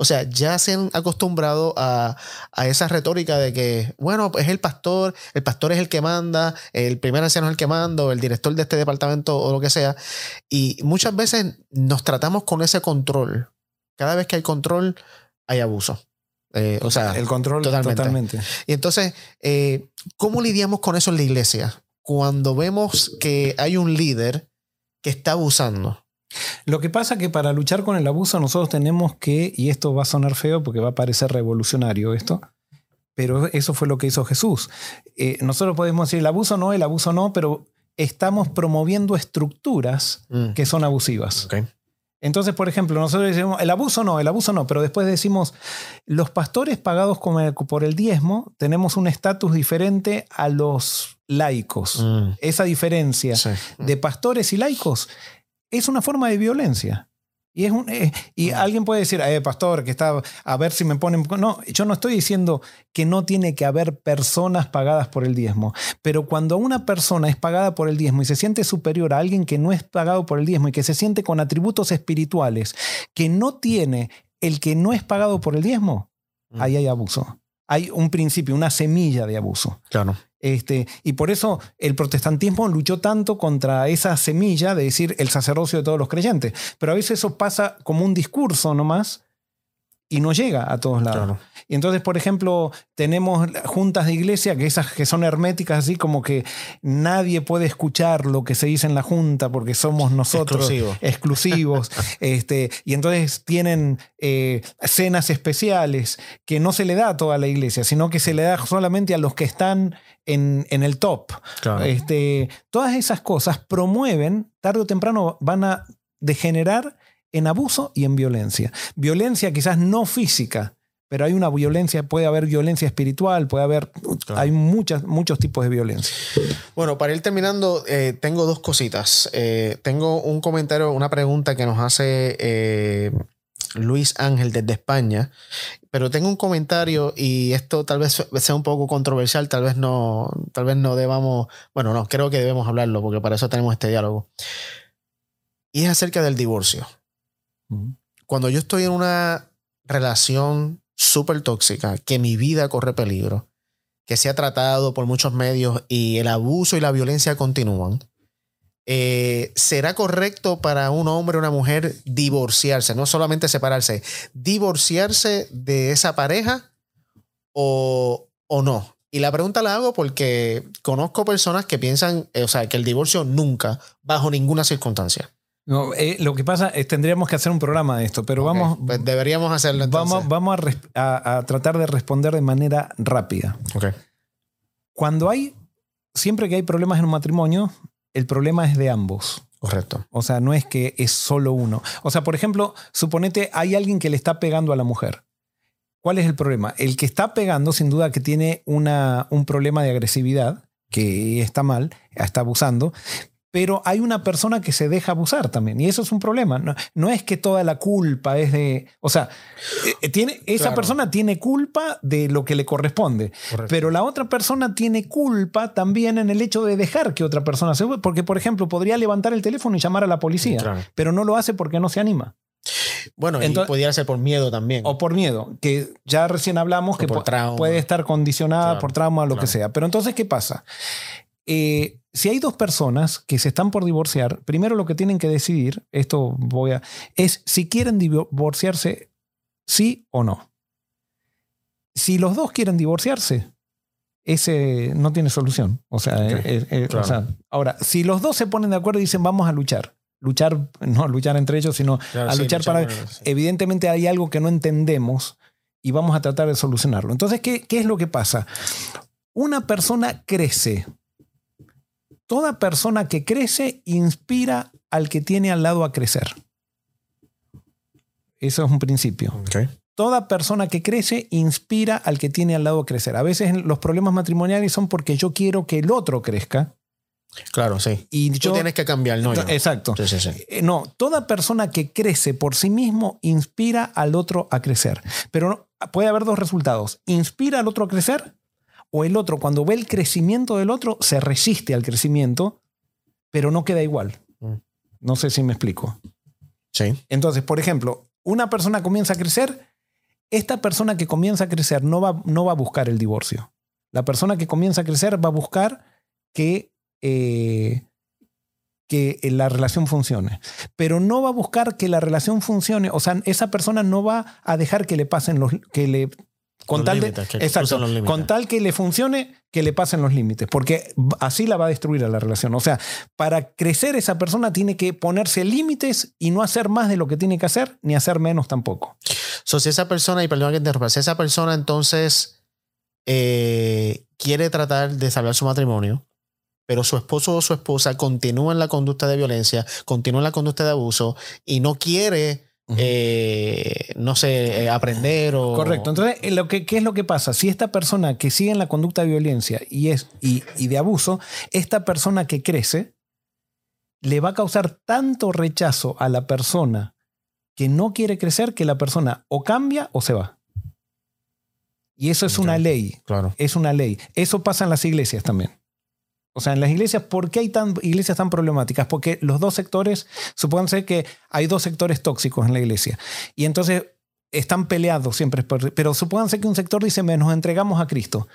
O sea, ya se han acostumbrado a, esa retórica de que, bueno, es el pastor, el pastor es el que manda, el primer anciano es el que manda, o el director de este departamento o lo que sea. Y muchas veces nos tratamos con ese control. Cada vez que hay control, hay abuso. Eh, o sea, el control totalmente. Y entonces, eh, ¿cómo lidiamos con eso en la iglesia? Cuando vemos que hay un líder que está abusando. Lo que pasa es que para luchar con el abuso nosotros tenemos que, y esto va a sonar feo porque va a parecer revolucionario esto, pero eso fue lo que hizo Jesús. Eh, nosotros podemos decir el abuso no, el abuso no, pero estamos promoviendo estructuras mm. que son abusivas. Entonces, por ejemplo, nosotros decimos, el abuso no, el abuso no, pero después decimos, los pastores pagados por el diezmo tenemos un estatus diferente a los laicos. Mm. Esa diferencia de pastores y laicos es una forma de violencia. Y, es un, eh, y alguien puede decir, eh, pastor, que está, a ver si me ponen... No, yo no estoy diciendo que no tiene que haber personas pagadas por el diezmo, pero cuando una persona es pagada por el diezmo y se siente superior a alguien que no es pagado por el diezmo y que se siente con atributos espirituales que no tiene el que no es pagado por el diezmo, mm. ahí hay abuso. Hay un principio, una semilla de abuso. Claro. Este, y por eso el protestantismo luchó tanto contra esa semilla de decir el sacerdocio de todos los creyentes. Pero a veces eso pasa como un discurso nomás y no llega a todos lados. Claro. Y entonces, por ejemplo, tenemos juntas de iglesia que esas que son herméticas, así como que nadie puede escuchar lo que se dice en la junta porque somos nosotros Exclusivo. exclusivos. <laughs> este, y entonces tienen eh, cenas especiales que no se le da a toda la iglesia, sino que se le da solamente a los que están en, en el top. Claro. Este, todas esas cosas promueven, tarde o temprano van a degenerar en abuso y en violencia. Violencia quizás no física, pero hay una violencia, puede haber violencia espiritual, puede haber, Claro. hay muchas, muchos tipos de violencia. Bueno, para ir terminando, eh, tengo dos cositas. Eh, tengo un comentario, una pregunta que nos hace eh, Luis Ángel desde España, pero tengo un comentario y esto tal vez sea un poco controversial, tal vez no, tal vez no debamos, bueno, no, creo que debemos hablarlo porque para eso tenemos este diálogo. Y es acerca del divorcio. Cuando yo estoy en una relación súper tóxica, que mi vida corre peligro, que se ha tratado por muchos medios y el abuso y la violencia continúan, eh, ¿será correcto para un hombre o una mujer divorciarse? No solamente separarse, divorciarse de esa pareja o, o no. Y la pregunta la hago porque conozco personas que piensan, eh, o sea, que el divorcio nunca, bajo ninguna circunstancia. No, eh, lo que pasa es tendríamos que hacer un programa de esto, pero vamos, pues deberíamos hacerlo entonces. vamos, vamos a, res- a- a tratar de responder de manera rápida. Ok. Cuando hay, siempre que hay problemas en un matrimonio, el problema es de ambos. Correcto. O sea, no es que es solo uno. O sea, por ejemplo, suponete hay alguien que le está pegando a la mujer. ¿Cuál es el problema? El que está pegando, sin duda, que tiene una, un problema de agresividad, que está mal, está abusando, pero hay una persona que se deja abusar también, y eso es un problema. No, no es que toda la culpa es de... O sea, eh, tiene, esa Claro. persona tiene culpa de lo que le corresponde, Correcto. pero la otra persona tiene culpa también en el hecho de dejar que otra persona se... Porque, por ejemplo, podría levantar el teléfono y llamar a la policía, Claro. pero no lo hace porque no se anima. Bueno, Entonces- y pudiera ser por miedo también. O por miedo, que ya recién hablamos O que por pu- trauma. puede estar condicionada Claro, por trauma o lo que sea. Pero entonces, ¿qué pasa? Eh, si hay dos personas que se están por divorciar, primero lo que tienen que decidir, esto voy a, es si quieren divorciarse, sí o no. Si los dos quieren divorciarse, ese no tiene solución. O sea, eh, eh, o sea, ahora, si los dos se ponen de acuerdo y dicen vamos a luchar, luchar, no luchar entre ellos, sino Claro, a sí, luchar para... sí. Evidentemente hay algo que no entendemos y vamos a tratar de solucionarlo. Entonces, ¿qué, qué es lo que pasa? Una persona crece. Toda persona que crece inspira al que tiene al lado a crecer. Eso es un principio. Toda persona que crece inspira al que tiene al lado a crecer. A veces los problemas matrimoniales son porque yo quiero que el otro crezca Claro, sí. y Tú yo... tienes que cambiar, no yo. Exacto. Sí, sí, sí. Eh, No, toda persona que crece por sí mismo inspira al otro a crecer. Pero puede haber dos resultados. Inspira al otro a crecer o el otro cuando ve el crecimiento del otro se resiste al crecimiento, pero no queda igual. Mm. No sé si me explico. Sí. Entonces, por ejemplo, una persona comienza a crecer, esta persona que comienza a crecer no va, no va a buscar el divorcio. La persona que comienza a crecer va a buscar que, eh, que la relación funcione. Pero no va a buscar que la relación funcione. O sea, esa persona no va a dejar que le pasen los... Que le, con Los tal límites, exacto, con tal que le funcione, que le pasen los límites, porque así la va a destruir a la relación. O sea, para crecer esa persona tiene que ponerse límites y no hacer más de lo que tiene que hacer, ni hacer menos tampoco. So, si esa persona, y perdón que te interrumpa, si esa persona entonces eh, quiere tratar de salvar su matrimonio, pero su esposo o su esposa continúa en la conducta de violencia, continúa en la conducta de abuso y no quiere, eh, no sé, eh, aprender o... Correcto. Entonces, eh, lo que, ¿qué es lo que pasa? Si esta persona que sigue en la conducta de violencia y, es, y, y de abuso, esta persona que crece, le va a causar tanto rechazo a la persona que no quiere crecer que la persona o cambia o se va. Y eso es una ley. Claro. Es una ley. Eso pasa en las iglesias también. O sea, en las iglesias, ¿por qué hay tan, iglesias tan problemáticas? Porque los dos sectores, supónganse que hay dos sectores tóxicos en la iglesia. Y entonces están peleados siempre. Pero supónganse que un sector dice, "Me, nos entregamos a Cristo.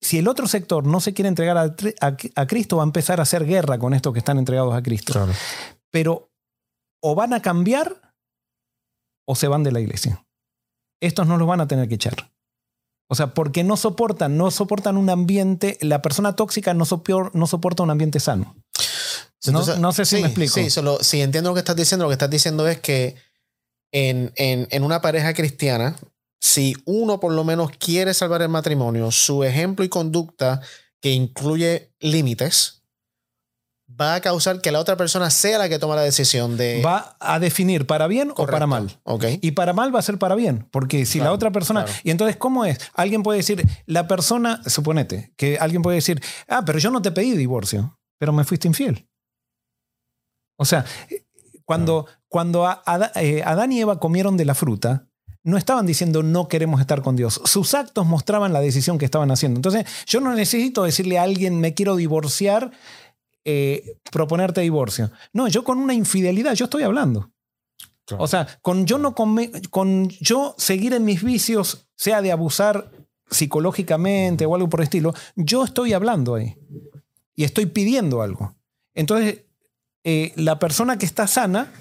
Si el otro sector no se quiere entregar a, a- a Cristo, va a empezar a hacer guerra con estos que están entregados a Cristo. Claro. Pero o van a cambiar o se van de la iglesia. estos no los van a tener que echar. O sea, porque no soportan, no soportan un ambiente, la persona tóxica no, no soporta un ambiente sano. No, sé si me explico. Sí, solo, si entiendo lo que estás diciendo, lo que estás diciendo es que en, en una pareja cristiana, si uno por lo menos quiere salvar el matrimonio, su ejemplo y conducta que incluye límites, va a causar que la otra persona sea la que toma la decisión de... Va a definir para bien o para mal. Okay. Y para mal va a ser para bien, porque si la otra persona... Y entonces, ¿cómo es? Alguien puede decir, la persona, suponete, que alguien puede decir, ah, pero yo no te pedí divorcio, pero me fuiste infiel. O sea, cuando, cuando eh, Adán y Eva comieron de la fruta, no estaban diciendo no queremos estar con Dios. Sus actos mostraban la decisión que estaban haciendo. Entonces, yo no necesito decirle a alguien me quiero divorciar eh, proponerte divorcio. No, yo con una infidelidad, yo estoy hablando. O sea, con yo, no con yo seguir en mis vicios, sea de abusar psicológicamente o algo por el estilo, yo estoy hablando ahí. Y estoy pidiendo algo. Entonces, eh, la persona que está sana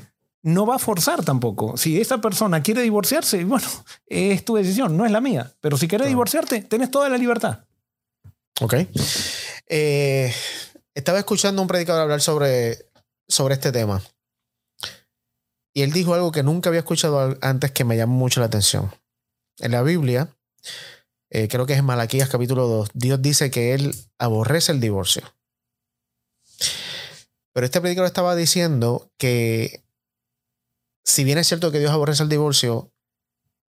no va a forzar tampoco. Si esa persona quiere divorciarse, bueno, es tu decisión, no es la mía. Pero si quieres divorciarte, tenés toda la libertad. Ok. Eh, estaba escuchando a un predicador hablar sobre, sobre este tema. Y él dijo algo que nunca había escuchado antes que me llamó mucho la atención. En la Biblia, eh, creo que es en Malaquías capítulo 2, Dios dice que él aborrece el divorcio. Pero este predicador estaba diciendo que si bien es cierto que Dios aborrece el divorcio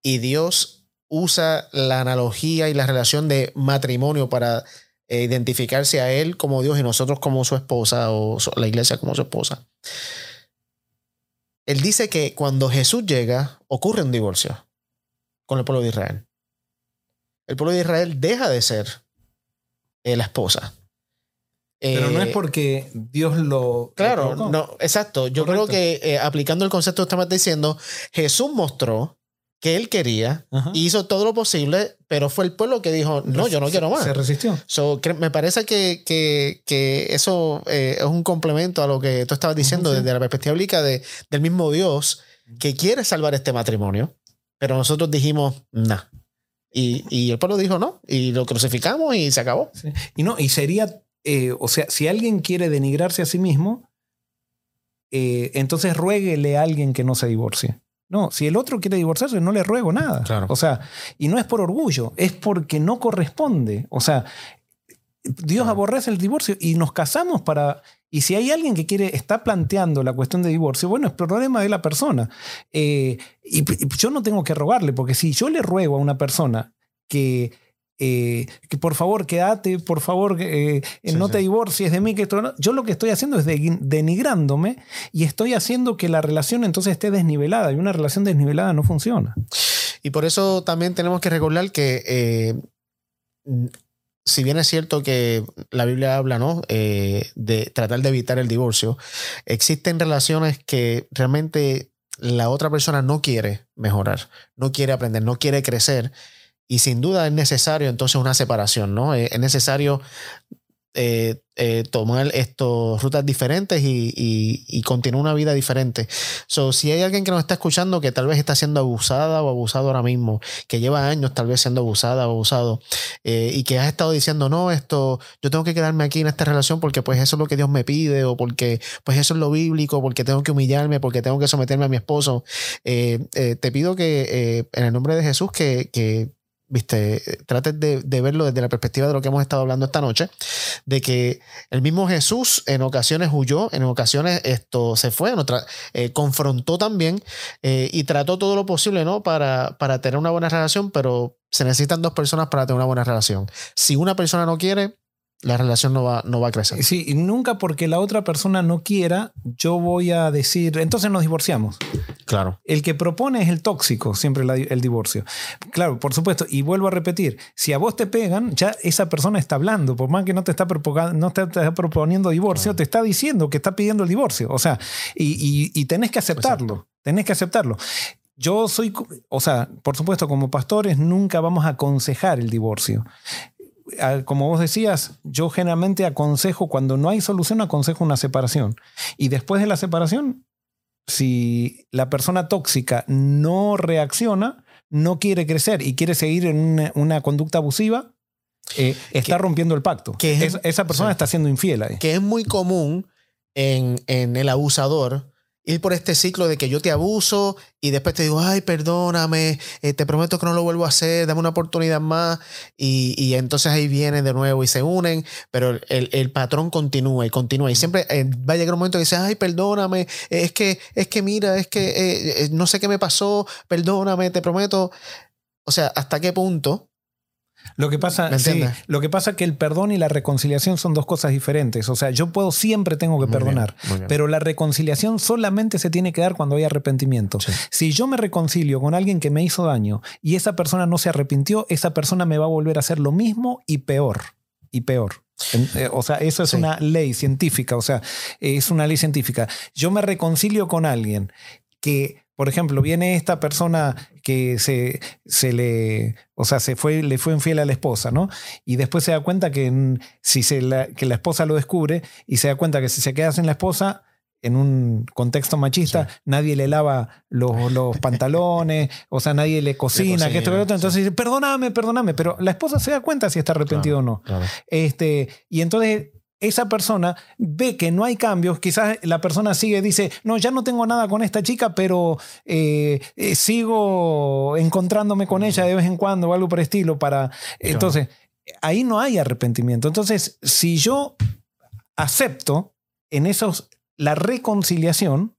y Dios usa la analogía y la relación de matrimonio para e identificarse a él como Dios y nosotros como su esposa o la iglesia como su esposa. Él dice que cuando Jesús llega, ocurre un divorcio con el pueblo de Israel. El pueblo de Israel deja de ser eh, la esposa. Pero no es eh, porque Dios lo. Claro, no, exacto. Yo creo que eh, aplicando el concepto que estamos diciendo, Jesús mostró que él quería, hizo todo lo posible, pero fue el pueblo que dijo, no, yo no quiero más. Se resistió. me parece que, que, eso eh, es un complemento a lo que tú estabas diciendo desde la perspectiva bíblica de, del mismo Dios que quiere salvar este matrimonio, pero nosotros dijimos, no. Y, el pueblo dijo no, y lo crucificamos y se acabó. Y no, y sería, eh, o sea, si alguien quiere denigrarse a sí mismo, eh, entonces ruéguele a alguien que no se divorcie. No, si el otro quiere divorciarse, no le ruego nada. O sea, y no es por orgullo, es porque no corresponde. O sea, Dios aborrece el divorcio y nos casamos para. Y si hay alguien que quiere, está planteando la cuestión de divorcio, bueno, es problema de la persona. Eh, y yo no tengo que rogarle, porque si yo le ruego a una persona que eh, que por favor quédate, por favor eh, no te divorcies de mí, que esto Yo lo que estoy haciendo es denigrándome y estoy haciendo que la relación entonces esté desnivelada y una relación desnivelada no funciona. Y por eso también tenemos que recordar que eh, si bien es cierto que la Biblia habla ¿no? de tratar de evitar el divorcio, existen relaciones que realmente la otra persona no quiere mejorar, no quiere aprender, no quiere crecer y sin duda es necesario entonces una separación, ¿no? Eh, es necesario eh, eh, tomar estos rutas diferentes y, continuar una vida diferente. So, si hay alguien que nos está escuchando que tal vez está siendo abusada o abusado ahora mismo, que lleva años tal vez siendo abusada o abusado, y que has estado diciendo, no, esto, yo tengo que quedarme aquí en esta relación porque pues eso es lo que Dios me pide, o porque pues eso es lo bíblico, porque tengo que humillarme, porque tengo que someterme a mi esposo, te pido que en el nombre de Jesús que, que viste, trates de, verlo desde la perspectiva de lo que hemos estado hablando esta noche, de que el mismo Jesús en ocasiones huyó, en ocasiones esto se fue, otra, eh, confrontó también eh, y trató todo lo posible, ¿no? Para, para tener una buena relación, pero se necesitan dos personas para tener una buena relación. Si una persona no quiere, la relación no va, no va a crecer. Sí, y nunca porque la otra persona no quiera, yo voy a decir, entonces nos divorciamos. Claro. El que propone es el tóxico, siempre el divorcio. Claro, por supuesto, y vuelvo a repetir, si a vos te pegan, ya esa persona está hablando, por más que no te está, no te está proponiendo divorcio, te está diciendo que está pidiendo el divorcio. O sea, y, tenés que aceptarlo, tenés que aceptarlo. Yo soy, o sea, por supuesto, como pastores nunca vamos a aconsejar el divorcio como vos decías, yo generalmente aconsejo, cuando no hay solución, aconsejo una separación. Y después de la separación, si la persona tóxica no reacciona, no quiere crecer y quiere seguir en una, una conducta abusiva, eh, está Que- rompiendo el pacto. que es- Es- esa persona sí. está siendo infiel ahí. que es muy común en, en el abusador ir por este ciclo de que yo te abuso y después te digo, ay, perdóname, eh, te prometo que no lo vuelvo a hacer, dame una oportunidad más. Y, y entonces ahí vienen de nuevo y se unen, pero el, el patrón continúa y continúa. Y siempre eh, va a llegar un momento que dice, ay, perdóname, es que, es que mira, es que eh, no sé qué me pasó, perdóname, te prometo. O sea, ¿hasta qué punto? Lo que pasa, ¿Me sí, lo que pasa es que el perdón y la reconciliación son dos cosas diferentes. O sea, yo puedo siempre tengo que Muy perdonar, bien. pero la reconciliación solamente se tiene que dar cuando hay arrepentimiento. Sí. Si yo me reconcilio con alguien que me hizo daño y esa persona no se arrepintió, esa persona me va a volver a hacer lo mismo y peor. Y peor. Eh, O sea, eso es Sí. una ley científica. O sea, es una ley científica. Yo me reconcilio con alguien que, por ejemplo, viene esta persona que se, se le, o sea, se fue, le fue infiel a la esposa, ¿no? Y después se da cuenta que, si se la, que la esposa lo descubre y se da cuenta que si se queda sin la esposa, en un contexto machista, nadie le lava los, los <laughs> pantalones, o sea, nadie le cocina, que esto que lo otro. sí. Entonces dice, perdóname, perdóname, pero la esposa se da cuenta si está arrepentido o no. Claro. Este, y entonces esa persona ve que no hay cambios, quizás la persona sigue, dice, no, ya no tengo nada con esta chica, pero eh, eh, sigo encontrándome con ella de vez en cuando o algo por el estilo para... Entonces, ahí no hay arrepentimiento. Entonces, si yo acepto en esos la reconciliación,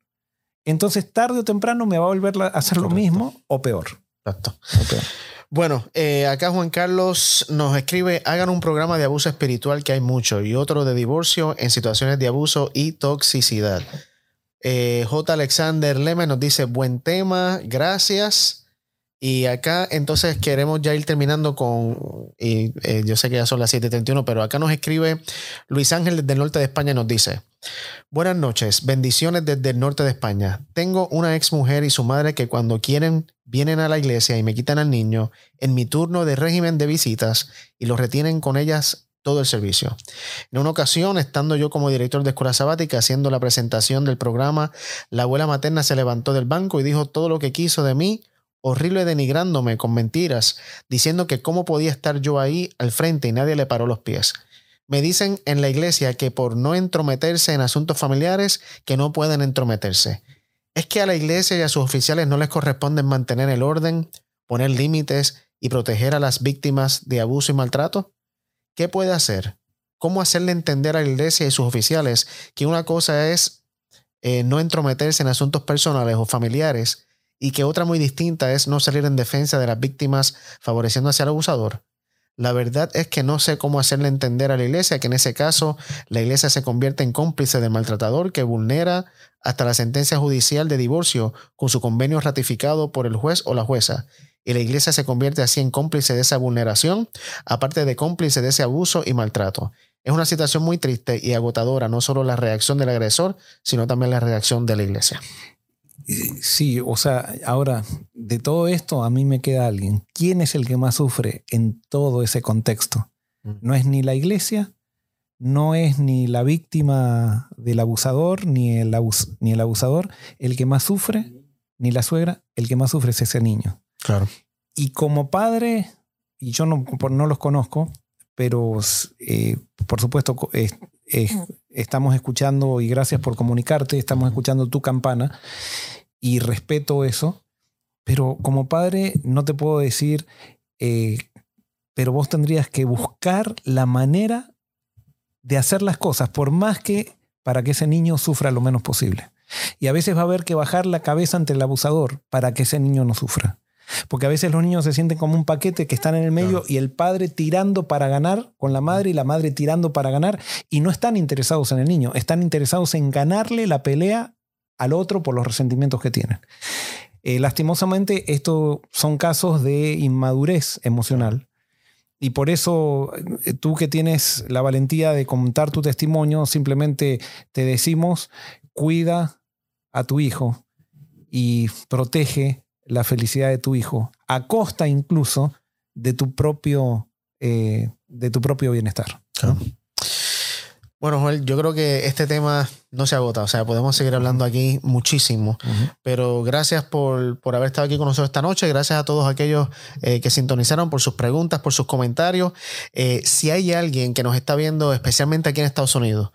entonces tarde o temprano me va a volver a hacer lo Correcto. mismo o peor. Exacto. O peor. Bueno, eh, acá Juan Carlos nos escribe, hagan un programa de abuso espiritual que hay mucho y otro de divorcio en situaciones de abuso y toxicidad. Eh, J. Alexander Leme nos dice, buen tema, gracias. Y acá entonces queremos ya ir terminando con, y eh, yo sé que ya son las 7.31, pero acá nos escribe Luis Ángel desde el norte de España, nos dice, buenas noches, bendiciones desde el norte de España. Tengo una ex mujer y su madre que cuando quieren vienen a la iglesia y me quitan al niño en mi turno de régimen de visitas y lo retienen con ellas todo el servicio. En una ocasión, estando yo como director de escuela sabática haciendo la presentación del programa, la abuela materna se levantó del banco y dijo todo lo que quiso de mí, horrible denigrándome con mentiras, diciendo que cómo podía estar yo ahí al frente y nadie le paró los pies. Me dicen en la iglesia que por no entrometerse en asuntos familiares, que no pueden entrometerse. ¿Es que a la iglesia y a sus oficiales no les corresponde mantener el orden, poner límites y proteger a las víctimas de abuso y maltrato? ¿Qué puede hacer? ¿Cómo hacerle entender a la iglesia y sus oficiales que una cosa es eh, no entrometerse en asuntos personales o familiares y que otra muy distinta es no salir en defensa de las víctimas favoreciendo hacia el abusador? La verdad es que no sé cómo hacerle entender a la iglesia que en ese caso la iglesia se convierte en cómplice del maltratador que vulnera hasta la sentencia judicial de divorcio con su convenio ratificado por el juez o la jueza. Y la iglesia se convierte así en cómplice de esa vulneración, aparte de cómplice de ese abuso y maltrato. Es una situación muy triste y agotadora, no solo la reacción del agresor, sino también la reacción de la iglesia. Eh, Sí, o sea, ahora, de todo esto a mí me queda alguien. ¿Quién es el que más sufre en todo ese contexto? Mm. No es ni la iglesia, no es ni la víctima del abusador, ni el, abus- ni el abusador. El que más sufre, ni la suegra, el que más sufre es ese niño. Claro. Y como padre, y yo no, por- no los conozco, pero eh, por supuesto es- es- estamos escuchando, y gracias por comunicarte, estamos escuchando tu campana, y respeto eso, pero como padre no te puedo decir, eh, pero vos tendrías que buscar la manera de hacer las cosas, por más que para que ese niño sufra lo menos posible. Y a veces va a haber que bajar la cabeza ante el abusador para que ese niño no sufra. Porque a veces los niños se sienten como un paquete que están en el medio y el padre tirando para ganar con la madre y la madre tirando para ganar y no están interesados en el niño, están interesados en ganarle la pelea al otro por los resentimientos que tienen. Eh, lastimosamente, estos son casos de inmadurez emocional. Y por eso eh, tú que tienes la valentía de contar tu testimonio, simplemente te decimos, cuida a tu hijo y protege la felicidad de tu hijo, a costa incluso de tu propio, eh, de tu propio bienestar. ¿no? Bueno, Joel, yo creo que este tema no se agota, o sea, podemos seguir hablando aquí muchísimo, pero gracias por, por, haber estado aquí con nosotros esta noche, gracias a todos aquellos eh, que sintonizaron por sus preguntas, por sus comentarios. Eh, si hay alguien que nos está viendo, especialmente aquí en Estados Unidos,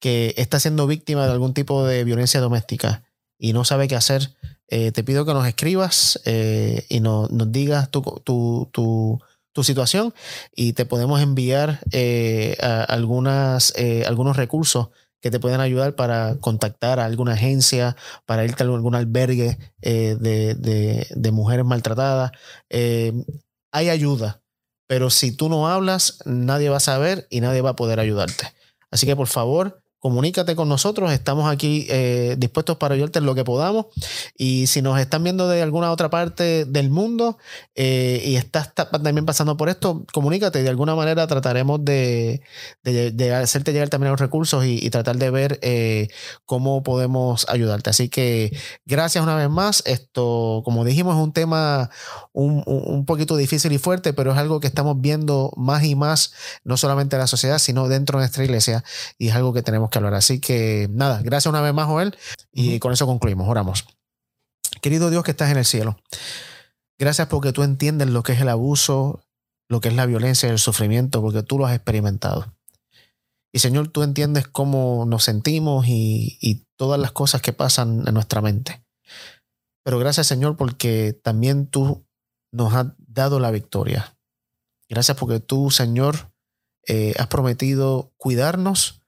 que está siendo víctima de algún tipo de violencia doméstica y no sabe qué hacer, eh, te pido que nos escribas y nos digas tu, tu, tu tu situación y te podemos enviar eh, algunas, eh, algunos recursos que te pueden ayudar para contactar a alguna agencia, para irte a algún albergue eh, de, de, mujeres maltratadas. hay ayuda, pero si tú no hablas, nadie va a saber y nadie va a poder ayudarte. Así que por favor, comunícate con nosotros. Estamos aquí eh, dispuestos para ayudarte en lo que podamos. Y si nos están viendo de alguna otra parte del mundo eh, y estás también pasando por esto, comunícate. De alguna manera trataremos de, hacerte llegar también los recursos y, tratar de ver eh, cómo podemos ayudarte. Así que gracias una vez más. Esto, como dijimos, es un tema un, un poquito difícil y fuerte, pero es algo que estamos viendo más y más, no solamente en la sociedad, sino dentro de nuestra iglesia. Y es algo que tenemos que hablar. Así que nada, gracias una vez más, Joel. Y con eso concluimos. Oramos. Querido Dios que estás en el cielo, gracias porque tú entiendes lo que es el abuso, lo que es la violencia y el sufrimiento, porque tú lo has experimentado. Y Señor, tú entiendes cómo nos sentimos y, y todas las cosas que pasan en nuestra mente. Pero gracias Señor porque también tú nos has dado la victoria. Gracias porque tú, Señor, eh, has prometido cuidarnos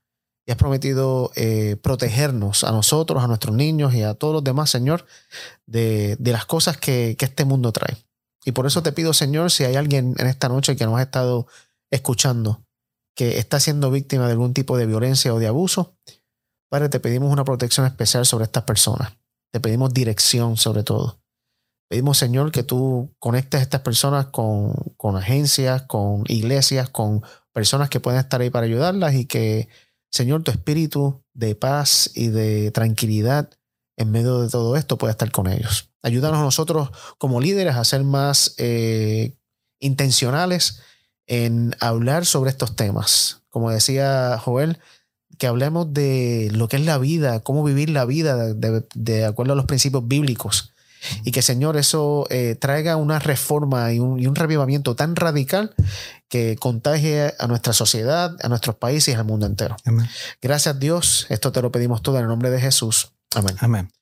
y has prometido eh, protegernos a nosotros, a nuestros niños y a todos los demás, Señor, de, las cosas que, este mundo trae. Y por eso te pido, Señor, si hay alguien en esta noche que nos ha estado escuchando, que está siendo víctima de algún tipo de violencia o de abuso, Padre, te pedimos una protección especial sobre estas personas. Te pedimos dirección sobre todo. Pedimos, Señor, que tú conectes a estas personas con, con agencias, con iglesias, con personas que pueden estar ahí para ayudarlas y que Señor, tu espíritu de paz y de tranquilidad en medio de todo esto pueda estar con ellos. Ayúdanos nosotros como líderes a ser más eh, intencionales en hablar sobre estos temas. Como decía Joel, que hablemos de lo que es la vida, cómo vivir la vida de acuerdo a los principios bíblicos y que, Señor, eso eh, traiga una reforma y un, y un, revivamiento tan radical que contagie a nuestra sociedad, a nuestros países y al mundo entero. Gracias, Dios. Esto te lo pedimos todo en el nombre de Jesús. Amén. Amén.